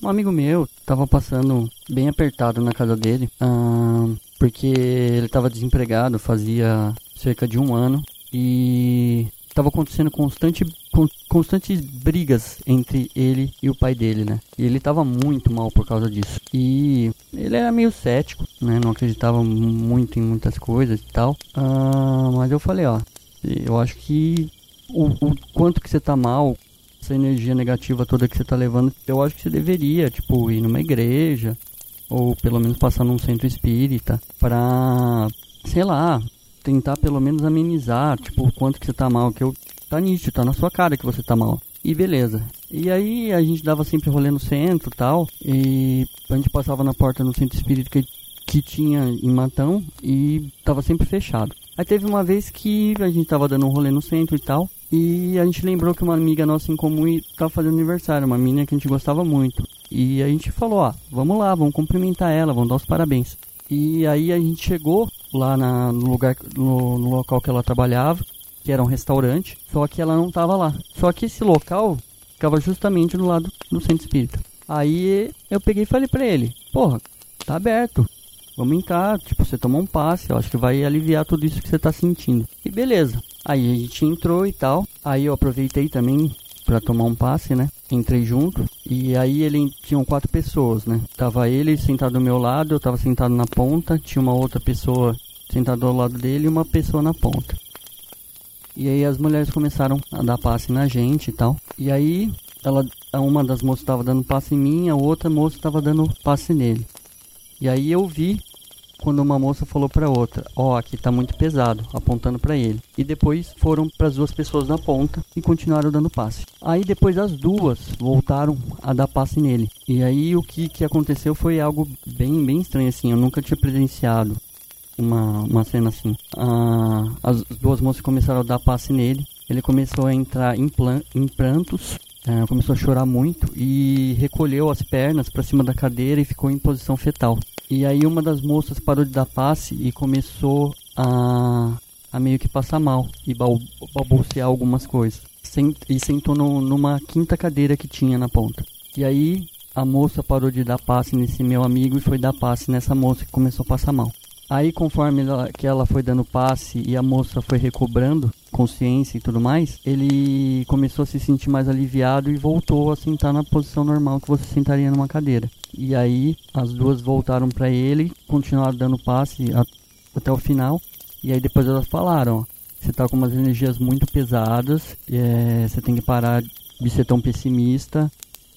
um amigo meu tava passando bem apertado na casa dele, ah, porque ele tava desempregado fazia cerca de um ano e tava acontecendo constante, con- constantes brigas entre ele e o pai dele, né? E ele tava muito mal por causa disso. E ele era meio cético, né? Não acreditava muito em muitas coisas e tal. Ah, mas eu falei, ó, eu acho que o, o quanto que você tá mal, essa energia negativa toda que você tá levando, eu acho que você deveria, tipo, ir numa igreja, ou pelo menos passar num centro espírita, pra, sei lá, tentar pelo menos amenizar, tipo, o quanto que você tá mal, que eu, tá nítido, tá na sua cara que você tá mal. E beleza. E aí a gente dava sempre rolê no centro e tal, e a gente passava na porta no centro espírita que, que tinha em Matão e tava sempre fechado. Aí teve uma vez que a gente tava dando um rolê no centro e tal. E a gente lembrou que uma amiga nossa em comum tava fazendo aniversário, uma menina que a gente gostava muito. E a gente falou, ó, vamos lá, vamos cumprimentar ela, vamos dar os parabéns. E aí a gente chegou lá na- no lugar, no, no local que ela trabalhava, que era um restaurante, só que ela não tava lá. Só que esse local ficava justamente do lado do centro espírita. Aí eu peguei e falei pra ele, porra, tá aberto. Vamos entrar, tipo, você tomar um passe, eu acho que vai aliviar tudo isso que você tá sentindo. E beleza. Aí a gente entrou e tal. Aí eu aproveitei também pra tomar um passe, né? Entrei junto. E aí ele tinham quatro pessoas, né? Tava ele sentado do meu lado, eu tava sentado na ponta, tinha uma outra pessoa sentada ao lado dele e uma pessoa na ponta. E aí as mulheres começaram a dar passe na gente e tal. E aí ela, uma das moças estava dando passe em mim, a outra moça estava dando passe nele. E aí eu vi quando uma moça falou pra outra, ó, aqui tá muito pesado, apontando pra ele. E depois foram para as duas pessoas na ponta e continuaram dando passe. Aí depois as duas voltaram a dar passe nele. E aí o que que aconteceu foi algo bem bem estranho assim, eu nunca tinha presenciado uma, uma cena assim. Ah, as duas moças começaram a dar passe nele. Ele começou a entrar em, plan- em prantos, ah, começou a chorar muito e recolheu as pernas para cima da cadeira e ficou em posição fetal. E aí uma das moças parou de dar passe e começou a, a meio que passar mal e bal- balbuciar algumas coisas. E sentou no- numa quinta cadeira que tinha na ponta. E aí a moça parou de dar passe nesse meu amigo e foi dar passe nessa moça que começou a passar mal. Aí, conforme ela, que ela foi dando passe e a moça foi recobrando consciência e tudo mais, ele começou a se sentir mais aliviado e voltou a sentar na posição normal que você sentaria numa cadeira. E aí, as duas voltaram pra ele, continuaram dando passe a- até o final. E aí, depois elas falaram: você tá com umas energias muito pesadas, é, você tem que parar de ser tão pessimista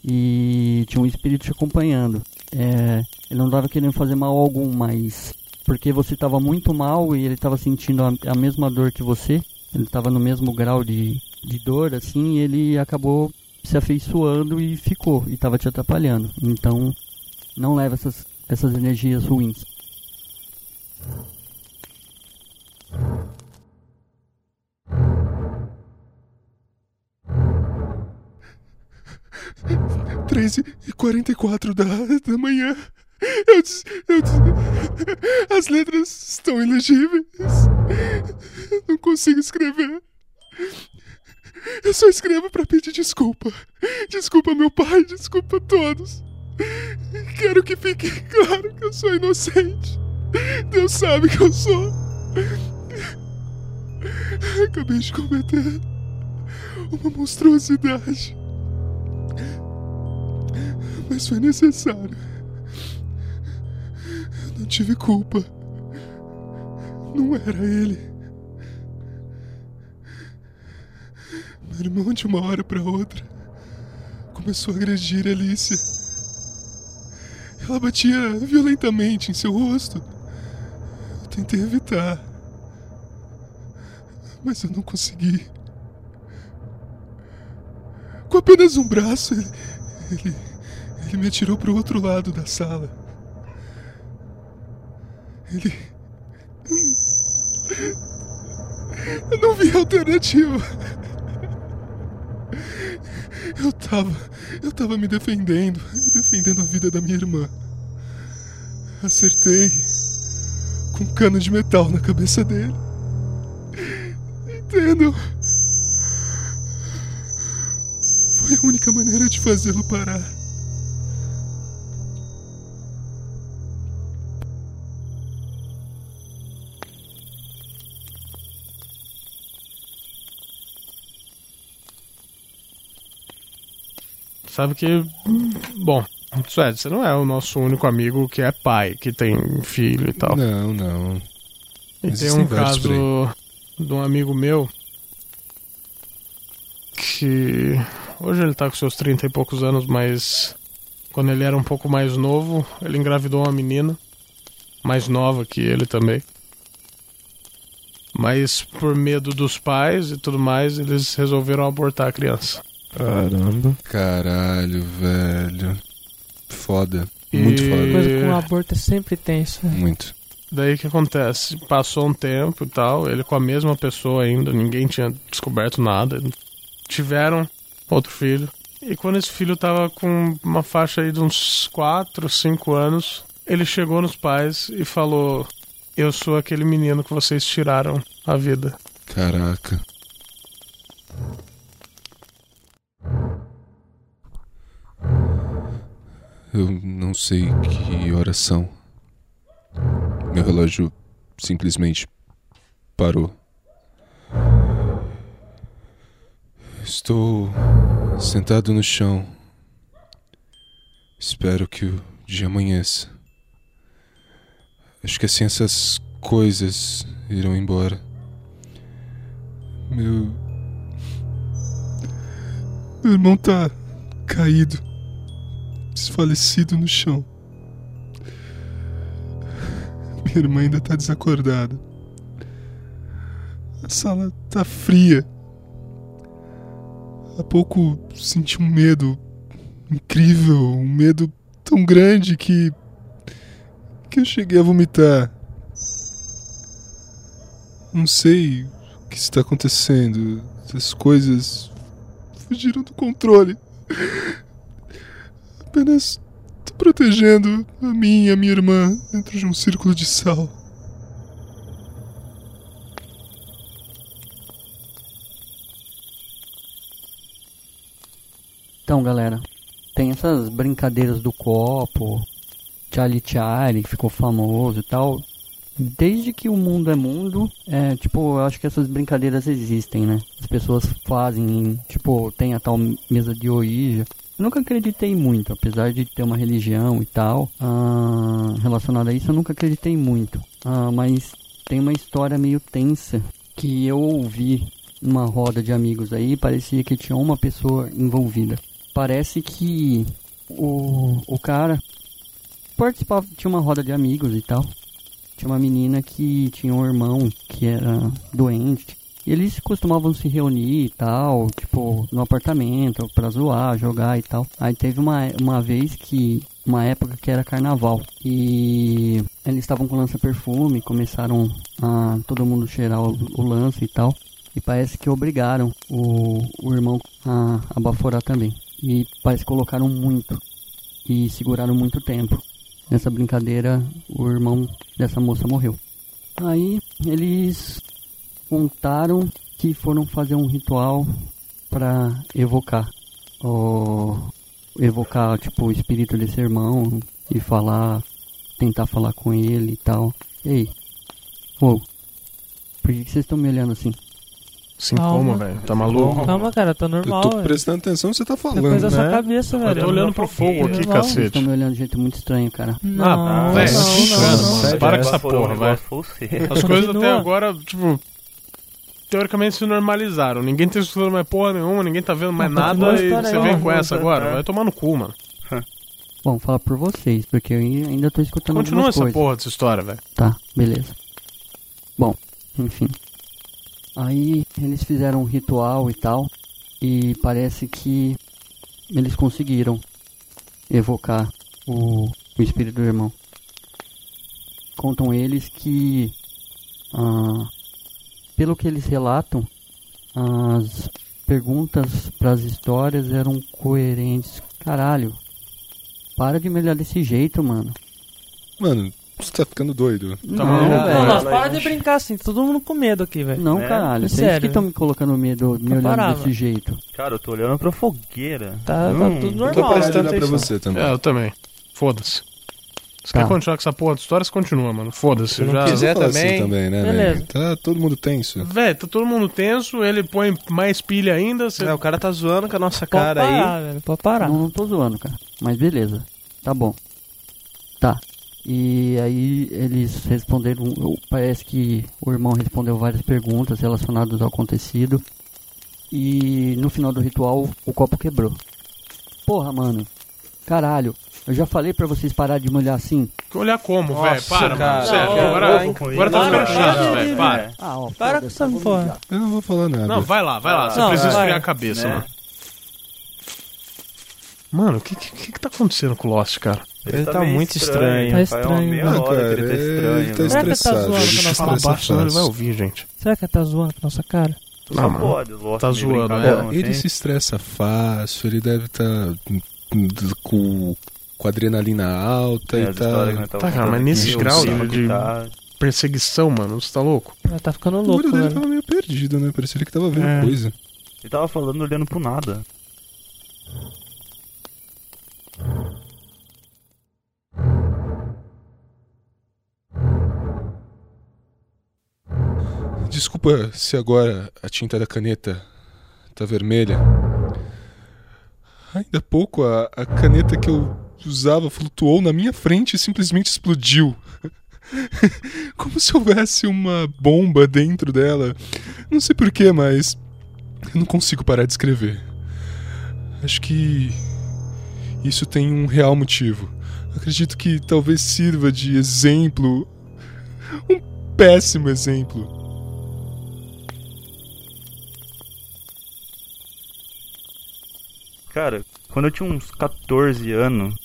e tinha um espírito te acompanhando. É, ele não estava querendo fazer mal algum, mas porque você estava muito mal e ele estava sentindo a, a mesma dor que você, ele estava no mesmo grau de, de dor, assim, e ele acabou se afeiçoando e ficou, e estava te atrapalhando. Então, não leva essas, essas energias ruins. Treze e quarenta e quatro da, da manhã. Eu, des- eu des- As letras estão ilegíveis. Não consigo escrever. Eu só escrevo pra pedir desculpa. Desculpa, meu pai, desculpa a todos. Quero que fique claro que eu sou inocente. Deus sabe que eu sou. Acabei de cometer uma monstruosidade. Mas foi necessário. Tive culpa. Não era ele. Meu irmão, de uma hora para outra, começou a agredir Alicia. Ela batia violentamente em seu rosto. Eu tentei evitar. Mas eu não consegui. Com apenas um braço, ele, ele, ele me atirou para o outro lado da sala. Ele. Eu não vi alternativa. Eu tava. Eu tava me defendendo. Defendendo a vida da minha irmã. Acertei. Com um cano de metal na cabeça dele. Entendam? Foi a única maneira de fazê-lo parar. Sabe que. Bom, Suede, você não é o nosso único amigo que é pai, que tem filho e tal. Não, não. E tem um caso de um amigo meu que hoje ele tá com seus 30 e poucos anos, mas quando ele era um pouco mais novo, ele engravidou uma menina mais nova que ele também. Mas por medo dos pais e tudo mais, eles resolveram abortar a criança. Caramba. Caralho, velho. Foda. Muito E- foda. Coisa com aborto é sempre tenso. né? Muito. Daí o que acontece? Passou um tempo e tal, ele com a mesma pessoa ainda, ninguém tinha descoberto nada. Tiveram outro filho. E quando esse filho tava com uma faixa aí de uns 4, 5 anos, ele chegou nos pais e falou: Eu sou aquele menino que vocês tiraram a vida. Caraca. Eu não sei que horas são. Meu relógio simplesmente parou. Estou sentado no chão. Espero que o dia amanheça. Acho que assim essas coisas irão embora. Meu. Meu irmão tá caído, desfalecido no chão. Minha irmã ainda tá desacordada. A sala tá fria. Há pouco senti um medo incrível, um medo tão grande que. que eu cheguei a vomitar. Não sei o que está acontecendo. As coisas fugiram do controle. Apenas protegendo a mim e a minha irmã dentro de um círculo de sal. Então, galera, tem essas brincadeiras do copo, Charlie Charlie, que ficou famoso e tal. Desde que o mundo é mundo, é, tipo, eu acho que essas brincadeiras existem, né? As pessoas fazem, tipo, tem a tal mesa de Ouija. Eu nunca acreditei muito, apesar de ter uma religião e tal, ah, relacionada a isso, eu nunca acreditei muito. Ah, mas tem uma história meio tensa que eu ouvi numa roda de amigos aí, parecia que tinha uma pessoa envolvida. Parece que o, o cara participava, tinha uma roda de amigos e tal. Tinha uma menina que tinha um irmão que era doente. E eles costumavam se reunir e tal, tipo, no apartamento, pra zoar, jogar e tal. Aí teve uma, uma vez que, uma época que era carnaval. E eles estavam com lança-perfume, começaram a todo mundo cheirar o, o lance e tal. E parece que obrigaram o, o irmão a, a baforar também. E parece que colocaram muito. E seguraram muito tempo. Nessa brincadeira, o irmão dessa moça morreu. Aí eles contaram que foram fazer um ritual para evocar. Ou evocar, tipo, o espírito desse irmão e falar, tentar falar com ele e tal. Ei, ô, por que que vocês estão me olhando assim? Sim, Calma. como, velho? Tá maluco? Calma, cara, tá Eu normal. tô velho. prestando atenção no que você tá falando. coisa da sua né? cabeça, Eu velho. tô olhando pro fogo aqui, Normal. Vocês cacete. estão me olhando de jeito muito estranho, cara. Não, Ah, velho. Para com essa porra, você. As coisas até agora, tipo. Teoricamente se normalizaram. Ninguém tá escutando mais porra nenhuma, ninguém tá vendo mais Não, continua nada a e você aí, vem ó. com essa agora. É. Vai tomar no cu, mano. Bom, falar por vocês, porque eu ainda tô escutando Continua algumas essa coisas. porra dessa história, velho. Tá, beleza. Bom, enfim. Aí eles fizeram um ritual e tal. E parece que eles conseguiram evocar o, o espírito do irmão. Contam eles que, ah, pelo que eles relatam, as perguntas para as histórias eram coerentes. Caralho, para de me olhar desse jeito, mano. Mano, você tá ficando doido. Tá não, Não, velho. mas para de brincar assim, todo mundo com medo aqui, velho. Não, É, caralho. é Vocês sério. que estão me colocando medo, me olhando parar, desse jeito. Cara, eu tô olhando pra fogueira. Tá, tá Hum, tudo Eu normal. tô prestando presta olhar pra atenção. você também. É, eu também. Foda-se. Se Tá. quer continuar com essa porra de história, você continua, mano. Foda-se. Se não Já... quiser Fala também. assim também, né, Beleza. velho? Tá todo mundo tenso. Véi, tá todo mundo tenso, ele põe mais pilha ainda. Você... É, o cara tá zoando com a nossa Pode cara aí. parar, velho, pode parar. Não, não tô zoando, cara. Mas beleza. Tá bom. Tá. E aí eles responderam. Parece que o irmão respondeu várias perguntas relacionadas ao acontecido. E no final do ritual o copo quebrou. Porra, mano. Caralho. Eu já falei pra vocês parar de me olhar assim. Olhar como, Nossa, velho? Para, cara. mano. Sério, Não, agora, não, agora tá não, ficando não, chato, não, velho. não, Para. não. Ah, ó. Para com essa porra. Eu não vou falar nada. Não, vai lá, vai lá. Você Não, precisa esfriar a cabeça, Né? mano. Mano, o que, que, que tá acontecendo com o Lost, cara? Ele tá meio muito estranho. Tá Faz uma estranho. meia Ah, hora cara, que ele tá é- estranho. ele tá né? Será que tá estressado. zoando ele com se nossa Fala estressa baixo, senão ele vai ouvir, gente. Será que tá zoando com a nossa cara? Só Não, mano. pode, Lost Tá meio zoando, Ó, ele assim. se estressa fácil, ele deve estar com, com adrenalina alta É, e que tá. Tá, cara, mas nesse aqui, o grau clima de- tá- Perseguição, mano, você tá louco? Ela tá ficando O louco, olho dele velho. tava meio perdido, né? Parecia que tava vendo É. coisa. Ele tava falando olhando pro nada. Desculpa se agora a tinta da caneta tá vermelha. Ainda há pouco a, a caneta que eu usava flutuou na minha frente e simplesmente explodiu. Como se houvesse uma bomba dentro dela. Não sei porquê, mas eu não consigo parar de escrever. Acho que isso tem um real motivo. Acredito que talvez sirva de exemplo. Um péssimo exemplo. Cara, quando eu tinha uns 14 anos,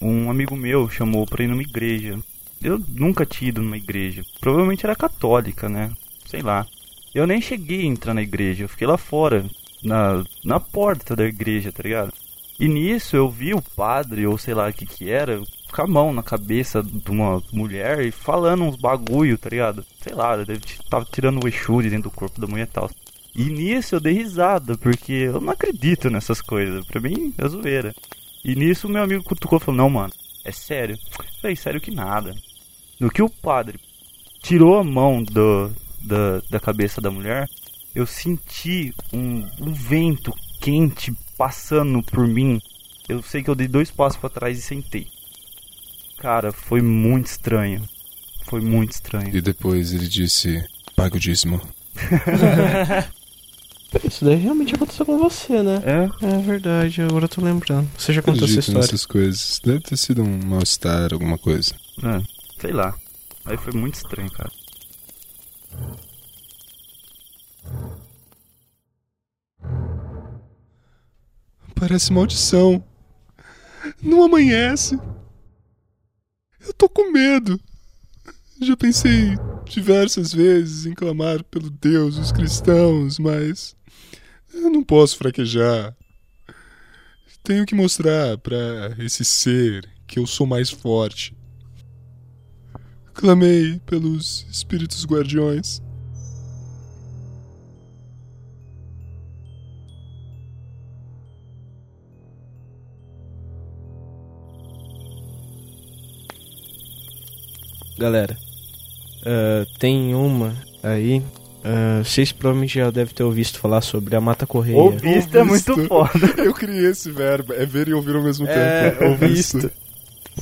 um amigo meu chamou pra ir numa igreja. Eu nunca tinha ido numa igreja. Provavelmente era católica, né? Sei lá. Eu nem cheguei a entrar na igreja, eu fiquei lá fora, na, na porta da igreja, tá ligado? E nisso eu vi o padre, ou sei lá o que que era, com a mão na cabeça de uma mulher e falando uns bagulho, tá ligado? Sei lá, deve tava tirando o Exu de dentro do corpo da mulher e tal. E nisso eu dei risada, porque eu não acredito nessas coisas. Pra mim é zoeira. E nisso meu amigo cutucou e falou: Não, mano, é sério. Eu falei: Sério que nada. No que o padre tirou a mão do, da, da cabeça da mulher, eu senti um, um vento quente passando por mim. Eu sei que eu dei dois passos pra trás e sentei. Cara, foi muito estranho. Foi muito estranho. E depois ele disse: paga o dízimo. Isso daí realmente aconteceu com você, né? É? É verdade, agora eu tô lembrando. Você já contou essa história. nessas coisas. Deve ter sido um mal-estar, alguma coisa. É, sei lá. Aí foi muito estranho, cara. Parece maldição. Não amanhece. Eu tô com medo. Já pensei diversas vezes em clamar pelo Deus dos cristãos, mas eu não posso fraquejar. Tenho que mostrar pra esse ser que eu sou mais forte. Clamei pelos espíritos guardiões. Galera, ah, tem uma aí. Ah, vocês provavelmente já devem ter ouvido falar sobre a Mata Correia. Ouvisto é muito foda. Eu criei esse verbo, é ver e ouvir ao mesmo É, tempo. ouvisto.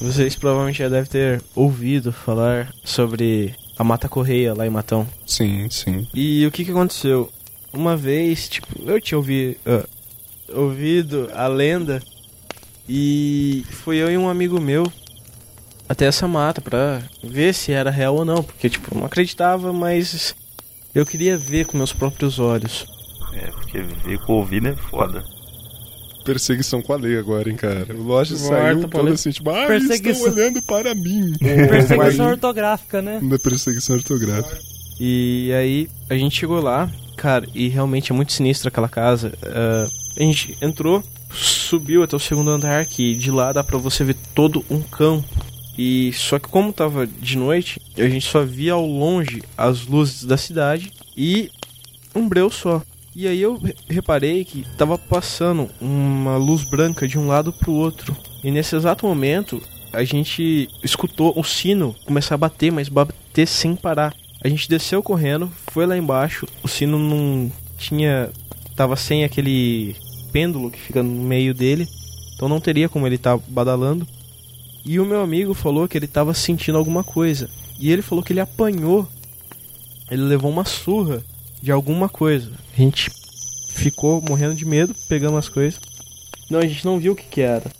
Vocês provavelmente já devem ter ouvido falar sobre a Mata Correia lá em Matão. Sim, sim. E o que que aconteceu? Uma vez, tipo, eu tinha ouvi, ah, ouvido a lenda e fui eu e um amigo meu até essa mata pra ver se era real ou não, porque tipo, eu não acreditava, mas eu queria ver com meus próprios olhos. É, porque ver com o ouvido é foda. Perseguição com a lei agora, hein, cara. O Loja Morta saiu pra todo lei. assim, tipo, ah, eles estão Perseguição. olhando para mim. Perseguição ortográfica, né? Da perseguição ortográfica. E aí a gente chegou lá, cara, e realmente é muito sinistro aquela casa. Ah, a gente entrou, subiu até o segundo andar, que de lá dá pra você ver todo um campo. E só que como tava de noite, a gente só via ao longe as luzes da cidade e um breu só. E aí eu re- reparei que tava passando uma luz branca de um lado pro outro. E nesse exato momento, a gente escutou o sino começar a bater, mas bater sem parar. A gente desceu correndo, foi lá embaixo, o sino não tinha. tava sem aquele pêndulo que fica no meio dele, então não teria como ele estar badalando. E o meu amigo falou que ele tava sentindo alguma coisa. E ele falou que ele apanhou. Ele levou uma surra de alguma coisa. A gente ficou morrendo de medo, pegamos as coisas. Não, a gente não viu o que, que era.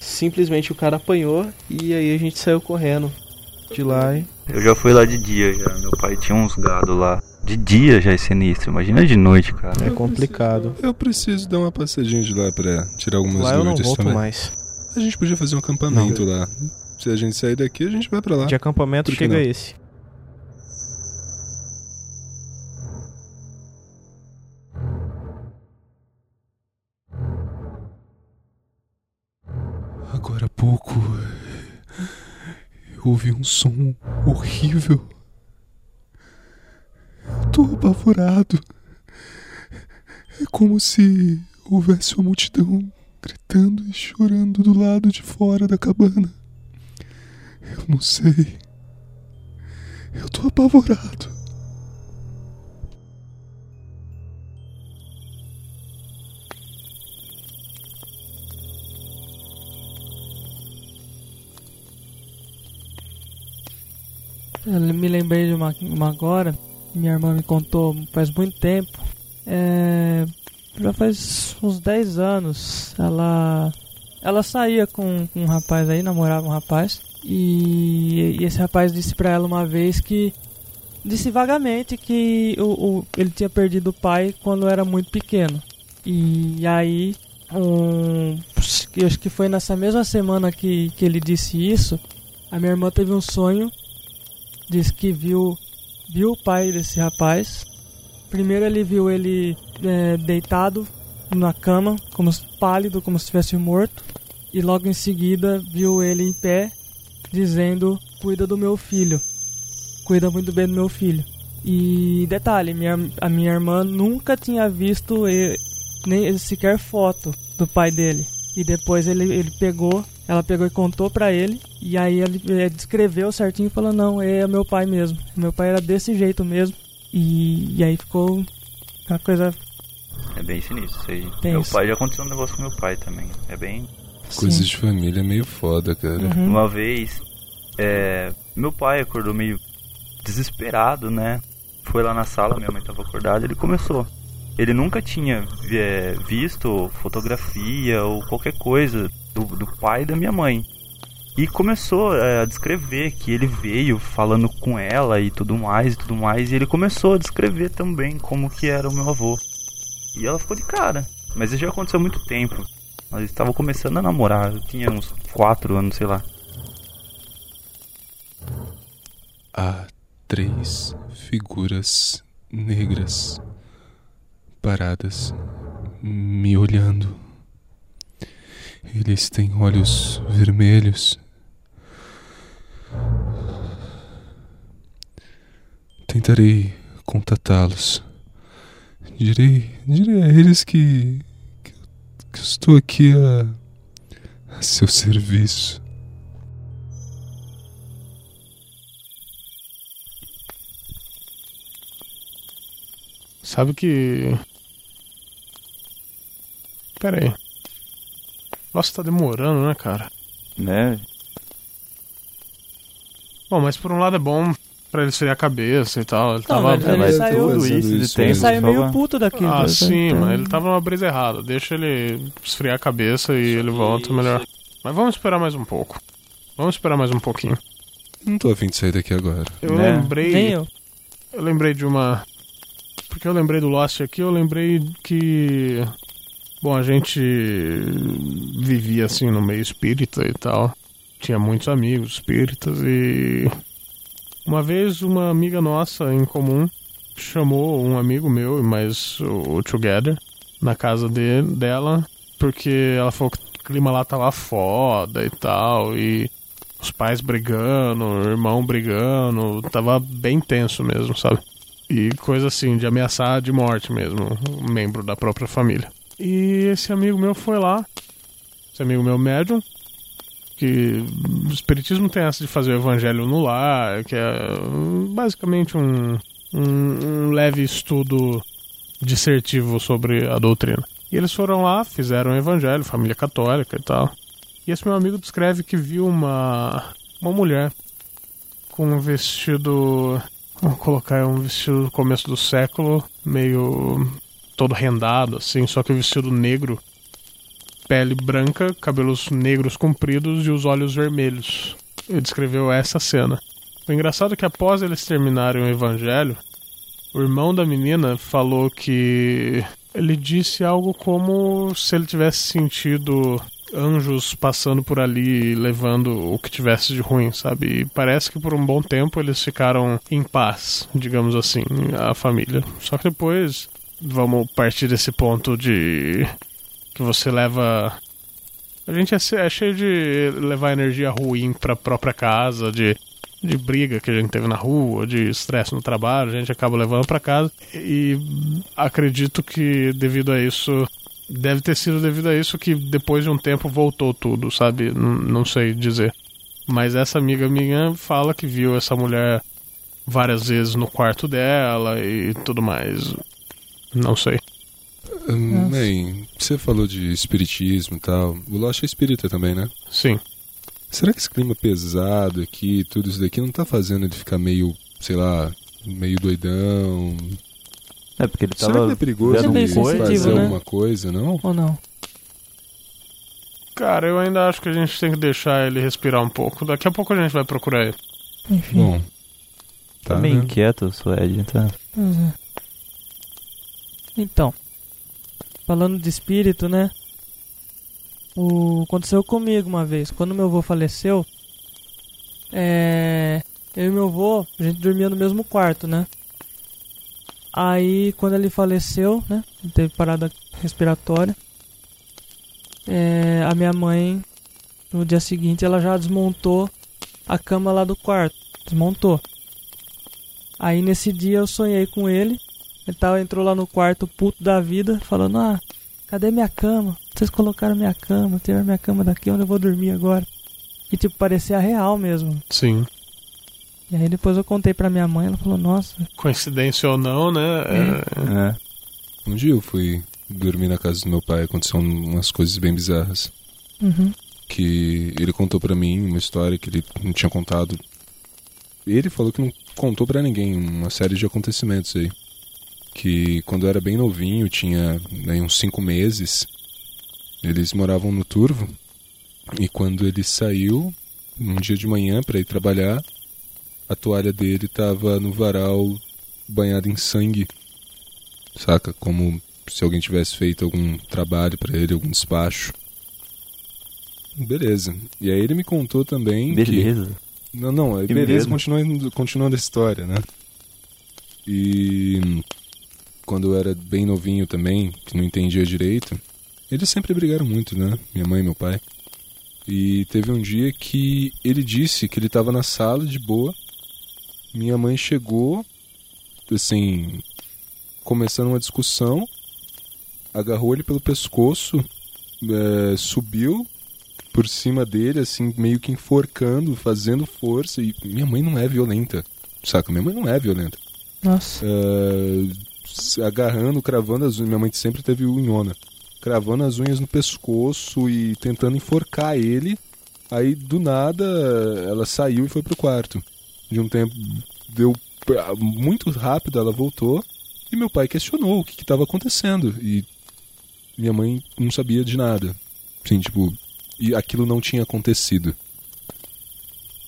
Simplesmente o cara apanhou e aí a gente saiu correndo de lá e Eu já fui lá de dia já. Meu pai tinha uns gado lá. De dia já é sinistro, imagina de noite, cara. É complicado. Eu preciso dar uma passadinha de lá pra tirar algumas Lá eu não dúvidas volto também. mais. A gente podia fazer um acampamento lá. Se a gente sair daqui, a gente vai pra lá. De acampamento chega não? esse. Agora há pouco eu ouvi um som horrível. Tô apavorado. É como se houvesse uma multidão gritando e chorando do lado de fora da cabana. Eu não sei. Eu tô apavorado. Eu me lembrei de uma, uma agora. Minha irmã me contou faz muito tempo. É, já faz uns 10 anos. Ela ela saía com, com um rapaz aí, namorava um rapaz. E, e esse rapaz disse pra ela uma vez que. Disse vagamente que o, o- ele tinha perdido o pai quando era muito pequeno. E aí, um, eu acho que foi nessa mesma semana que, que ele disse isso. A minha irmã teve um sonho diz que viu viu o pai desse rapaz. Primeiro ele viu ele é, deitado na cama, como pálido, como se estivesse morto, e logo em seguida viu ele em pé, dizendo: "Cuida do meu filho, cuida muito bem do meu filho". E detalhe, minha, a minha irmã nunca tinha visto e- nem sequer foto do pai dele. E depois ele, ele pegou, ela pegou e contou pra ele. E aí ele eh, descreveu certinho e falou: Não, é meu pai mesmo. Meu pai era desse jeito mesmo. E, e aí ficou uma coisa. É bem sinistro isso aí. Tenso. Meu pai já aconteceu um negócio com meu pai também. É bem. Coisas de família é meio foda, cara. Uhum. Uma vez, é, meu pai acordou meio desesperado, né? Foi lá na sala, minha mãe tava acordada, ele começou. Ele nunca tinha é, visto fotografia ou qualquer coisa do, do pai da minha mãe. E começou é, a descrever que ele veio falando com ela e tudo mais e tudo mais. E ele começou a descrever também como que era o meu avô. E ela ficou de cara. Mas isso já aconteceu há muito tempo. Nós estávamos começando a namorar. Eu tinha uns 4 anos, sei lá. Há três figuras negras paradas me olhando. Eles têm olhos vermelhos. Tentarei contatá-los. Direi, direi a eles que, que, que eu estou aqui a, a seu serviço. Sabe que. Pera aí. Nossa, tá demorando, né, cara? Né? Bom, mas por um lado é bom pra ele esfriar a cabeça e tal. Ele tava. mas ele saiu- tudo isso de Ele tempo. Ele saiu meio puto daquilo. Ah, né? sim, Então, mas ele tava numa brisa errada. Deixa ele esfriar a cabeça e ele volta melhor. Mas vamos esperar mais um pouco. Vamos esperar mais um pouquinho. Não tô afim de sair daqui agora. Eu Né? lembrei. Nem eu. Eu lembrei de uma. Porque eu lembrei do Lost aqui, eu lembrei que. Bom, a gente vivia assim no meio espírita e tal. Tinha muitos amigos espíritas e. Uma vez uma amiga nossa em comum chamou um amigo meu e mais o, Together na casa de, dela porque ela falou que o clima lá tava foda e tal e os pais brigando, o irmão brigando, tava bem tenso mesmo, sabe? E coisa assim, de ameaçar de morte mesmo, um membro da própria família. E esse amigo meu foi lá, esse amigo meu médium, que o espiritismo tem essa de fazer o evangelho no lar, que é hum, basicamente um, um, um leve estudo dissertivo sobre a doutrina. E eles foram lá, fizeram o evangelho, família católica e tal. E esse meu amigo descreve que viu uma, uma mulher com um vestido. Vamos colocar um vestido do começo do século, meio todo rendado, assim, só que o vestido negro, pele branca, cabelos negros compridos e os olhos vermelhos. Ele descreveu essa cena. O engraçado é que após eles terminarem o evangelho, O irmão da menina falou que ele disse algo como se ele tivesse sentido anjos passando por ali levando o que tivesse de ruim, sabe? E parece que por um bom tempo eles ficaram em paz, digamos assim, a família. Só que depois vamos partir desse ponto de que você leva a gente é, é cheio de levar energia ruim pra própria casa, de de briga que a gente teve na rua, de estresse no trabalho, a gente acaba levando para casa e acredito que devido a isso deve ter sido devido a isso que depois de um tempo voltou tudo, sabe? Não, não sei dizer. Mas essa amiga minha fala que viu essa mulher várias vezes no quarto dela e tudo mais. Não sei. Hum, bem, você falou de espiritismo e tal. O Lost é espírita também, né? Sim. Será que esse clima pesado aqui, tudo isso daqui, não tá fazendo ele ficar meio, sei lá, meio doidão? É, porque ele Será tava que é perigoso vendo ele fazer né? alguma coisa, não? Ou não? Cara, eu ainda acho que a gente tem que deixar ele respirar um pouco. Daqui a pouco a gente vai procurar ele. Enfim. Bom. Tá Tá, meio né? inquieto, o Suede, tá? Pois é. Então, falando de espírito, né? O aconteceu comigo uma vez. Quando meu avô faleceu, é, eu e meu avô, a gente dormia no mesmo quarto, né? Aí, quando ele faleceu, né? Ele teve parada respiratória. é, a minha mãe, no dia seguinte, ela já desmontou a cama lá do quarto. Desmontou. Aí nesse dia eu sonhei com ele. Ele tava, entrou lá no quarto puto da vida, falando: Ah, cadê minha cama? Vocês colocaram minha cama, tiraram minha cama daqui onde eu vou dormir agora. E tipo, parecia real mesmo. Sim. E aí depois eu contei pra minha mãe, ela falou: Nossa, Coincidência ou não, né? É, É. Um dia eu fui dormir na casa do meu pai, aconteceu umas coisas bem bizarras. uhum. Que ele contou pra mim uma história que ele não tinha contado. Ele falou que não contou pra ninguém, uma série de acontecimentos aí. Que quando eu era bem novinho, tinha né, uns cinco meses, eles moravam no Turvo. E quando ele saiu, um dia de manhã pra ir trabalhar, a toalha dele tava no varal banhada em sangue. Saca? Como se alguém tivesse feito algum trabalho pra ele, algum despacho. Beleza. E aí ele me contou também que... Beleza. Não, não, aí Que beleza, beleza. continuando, continuando a história, né? E quando eu era bem novinho também, que não entendia direito, eles sempre brigaram muito, né? Minha mãe e meu pai. E teve um dia que ele disse que ele estava na sala de boa. Minha mãe chegou, assim, começando uma discussão, agarrou ele pelo pescoço, eh, subiu por cima dele, assim, meio que enforcando, fazendo força. E minha mãe não é violenta, saca? Minha mãe não é violenta. Nossa. Se agarrando, cravando as unhas. Minha mãe sempre teve unhona. Cravando as unhas no pescoço e tentando enforcar ele. Aí, do nada, ela saiu e foi pro quarto. De um tempo, deu muito rápido, ela voltou. E meu pai questionou o que estava acontecendo. E minha mãe não sabia de nada. Assim, tipo, e aquilo não tinha acontecido.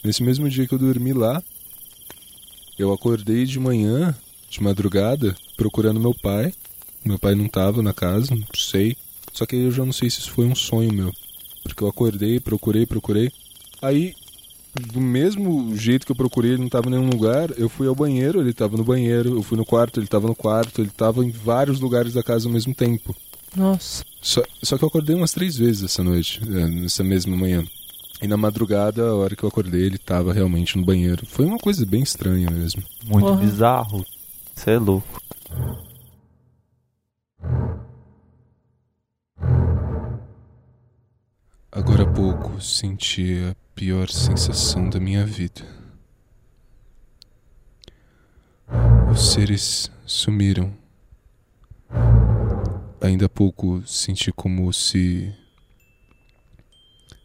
Nesse mesmo dia que eu dormi lá, eu acordei de manhã, de madrugada, procurando meu pai. Meu pai não tava na casa, não sei. Só que aí eu já não sei se isso foi um sonho meu. Porque eu acordei, procurei, procurei. Aí, do mesmo jeito que eu procurei, ele não tava em nenhum lugar. Eu fui ao banheiro, ele tava no banheiro. Eu fui no quarto, ele tava no quarto. Ele tava em vários lugares da casa ao mesmo tempo. Nossa. Só, só que eu acordei umas três vezes essa noite, é, nessa mesma manhã. E na madrugada, a hora que eu acordei, ele tava realmente no banheiro. Foi uma coisa bem estranha mesmo. Muito Porra. bizarro. Você é louco. Agora há pouco senti a pior sensação da minha vida. Os seres sumiram. Ainda há pouco senti como se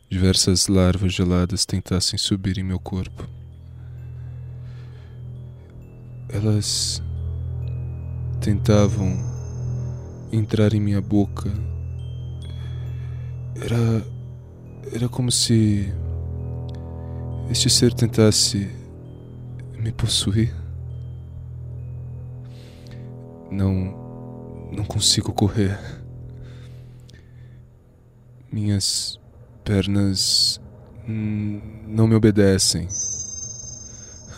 diversas larvas geladas tentassem subir em meu corpo. Elas tentavam entrar em minha boca. Era era como se este ser tentasse me possuir. Não. Não consigo correr. Minhas pernas. não me obedecem.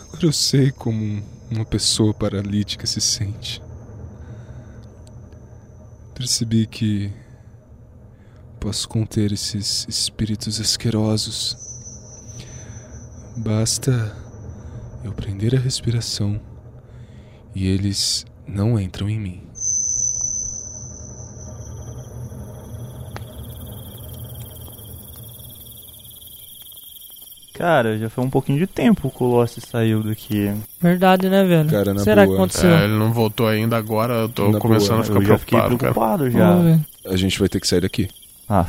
Agora eu sei como um- uma pessoa paralítica se sente. Percebi que posso conter esses espíritos asquerosos. Basta eu prender a respiração e eles não entram em mim. Cara, já foi um pouquinho de tempo que o Lost saiu daqui. Verdade, né, velho? Cara, na Será boa. que aconteceu? É, ele não voltou ainda agora, eu tô Na começando boa, a ficar Eu já fiquei preocupado, cara. preocupado já. A gente vai ter que sair daqui. Ah,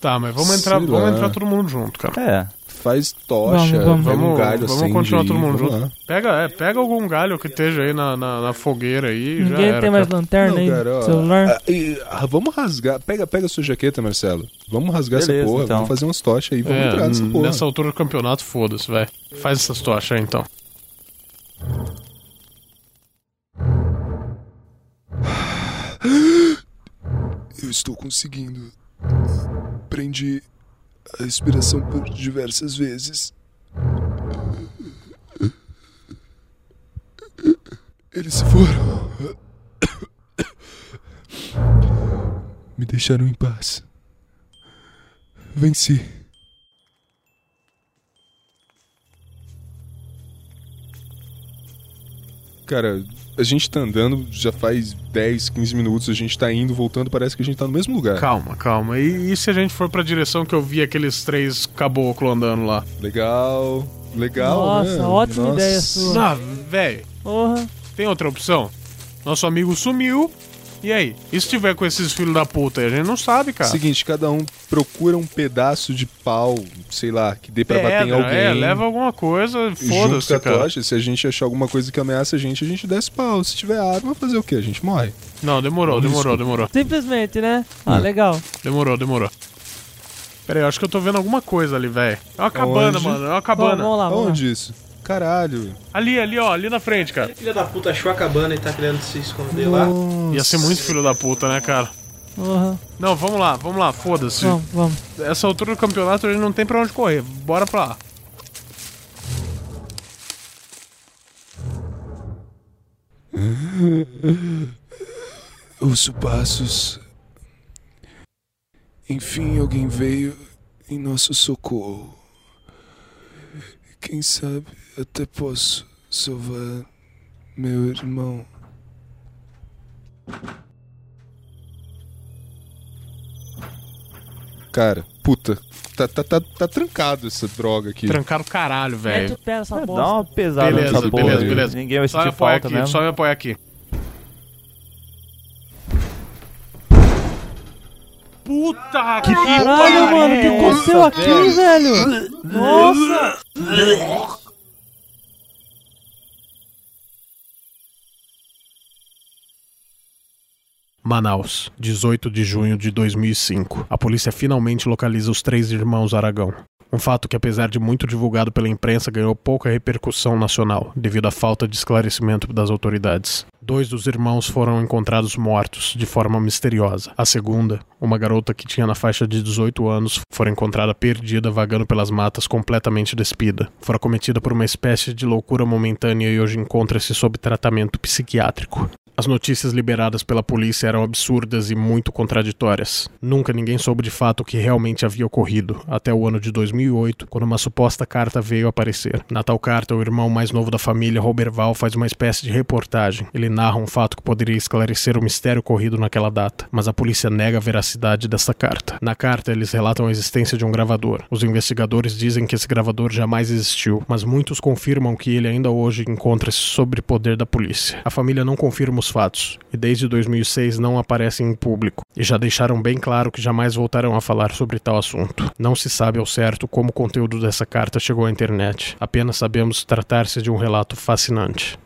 Tá, mas vamos entrar, vamos entrar todo mundo junto, cara. é. Faz tocha, Vamos, vamos. pega um Vamos- galho vamos acende continuar aí, todo mundo vamos junto. lá. Pega, é, pega algum galho que esteja aí na, na, na fogueira aí. já Ninguém era, tem mais cara. lanterna Não, aí? cara, ó, celular? ah, e, ah, vamos rasgar. Pega, pega a sua jaqueta, Marcelo. Vamos rasgar essa Beleza, porra. então. Vamos fazer umas tochas aí. Vamos É, entrar nessa porra. nessa altura do campeonato, foda-se, vai. Faz essas tochas aí, então. Eu estou conseguindo. Prendi a respiração por diversas vezes. Eles se foram. Me deixaram em paz. Venci. Cara, a gente tá andando já faz 10, 15 minutos, a gente tá indo, voltando, parece que a gente tá no mesmo lugar. Calma, calma. E, e se a gente for pra direção que eu vi aqueles três caboclos andando lá? Legal, legal, Nossa, né? ótima Nossa. ideia sua. Ah, velho, Porra. tem outra opção? Nosso amigo sumiu. E aí? E se tiver com esses filhos da puta aí? A gente não sabe, cara. Seguinte, cada um procura um pedaço de pau, sei lá, que dê pra bater em Pedra, alguém. É, leva alguma coisa, foda-se, cara. se a gente achar alguma coisa que ameaça a gente, a gente desce pau. Se tiver arma, fazer o quê? A gente morre. Não, demorou, Risco. demorou, demorou. Simplesmente, né? Ah, Hum. legal. Demorou, demorou. Pera aí, eu acho que eu tô vendo alguma coisa ali, velho. É uma cabana, Aonde? mano, é uma Vamos, cabana. vamos lá, vamos lá. Onde isso? Caralho. Ali, ali, ó, ali na frente, cara. Filha da puta achou a cabana e tá querendo se esconder lá. Ia ser muito filho da puta, né, cara? Porra. Não, vamos lá, vamos lá, foda-se. Vamos, vamos. Essa altura do campeonato gente não tem pra onde correr. Bora pra lá. Ouço passos. Enfim, alguém veio em nosso socorro. Quem sabe até posso salvar meu irmão. Cara, puta, tá, tá, tá, tá trancado essa droga aqui. Trancaram o caralho, velho. É, dá uma pesada Beleza, nessa porra. beleza, beleza. Ninguém vai Só me sentir apoia falta aqui, mesmo. só me apoia aqui. Puta que Caralho, mano, o que aconteceu aqui, velho? Nossa! Manaus, 18 de junho de 2005. A polícia finalmente localiza os três irmãos Aragão. Um fato que, apesar de muito divulgado pela imprensa, ganhou pouca repercussão nacional, devido à falta de esclarecimento das autoridades. Dois dos irmãos foram encontrados mortos, de forma misteriosa. A segunda, uma garota que tinha na faixa de 18 anos, foi encontrada perdida vagando pelas matas, completamente despida. Fora cometida por uma espécie de loucura momentânea e hoje encontra-se sob tratamento psiquiátrico. As notícias liberadas pela polícia eram absurdas e muito contraditórias. Nunca ninguém soube de fato o que realmente havia ocorrido, até o ano de 2008, quando uma suposta carta veio aparecer. Na tal carta, o irmão mais novo da família, Roberval, faz uma espécie de reportagem. Ele narra um fato que poderia esclarecer o mistério ocorrido naquela data, mas a polícia nega a veracidade dessa carta. Na carta, eles relatam a existência de um gravador. Os investigadores dizem que esse gravador jamais existiu, mas muitos confirmam que ele ainda hoje encontra-se sob poder da polícia. A família não confirma os fatos e desde 2006 não aparecem em público e já deixaram bem claro que jamais voltarão a falar sobre tal assunto. Não se sabe ao certo como o conteúdo dessa carta chegou à internet. Apenas sabemos tratar-se de um relato fascinante.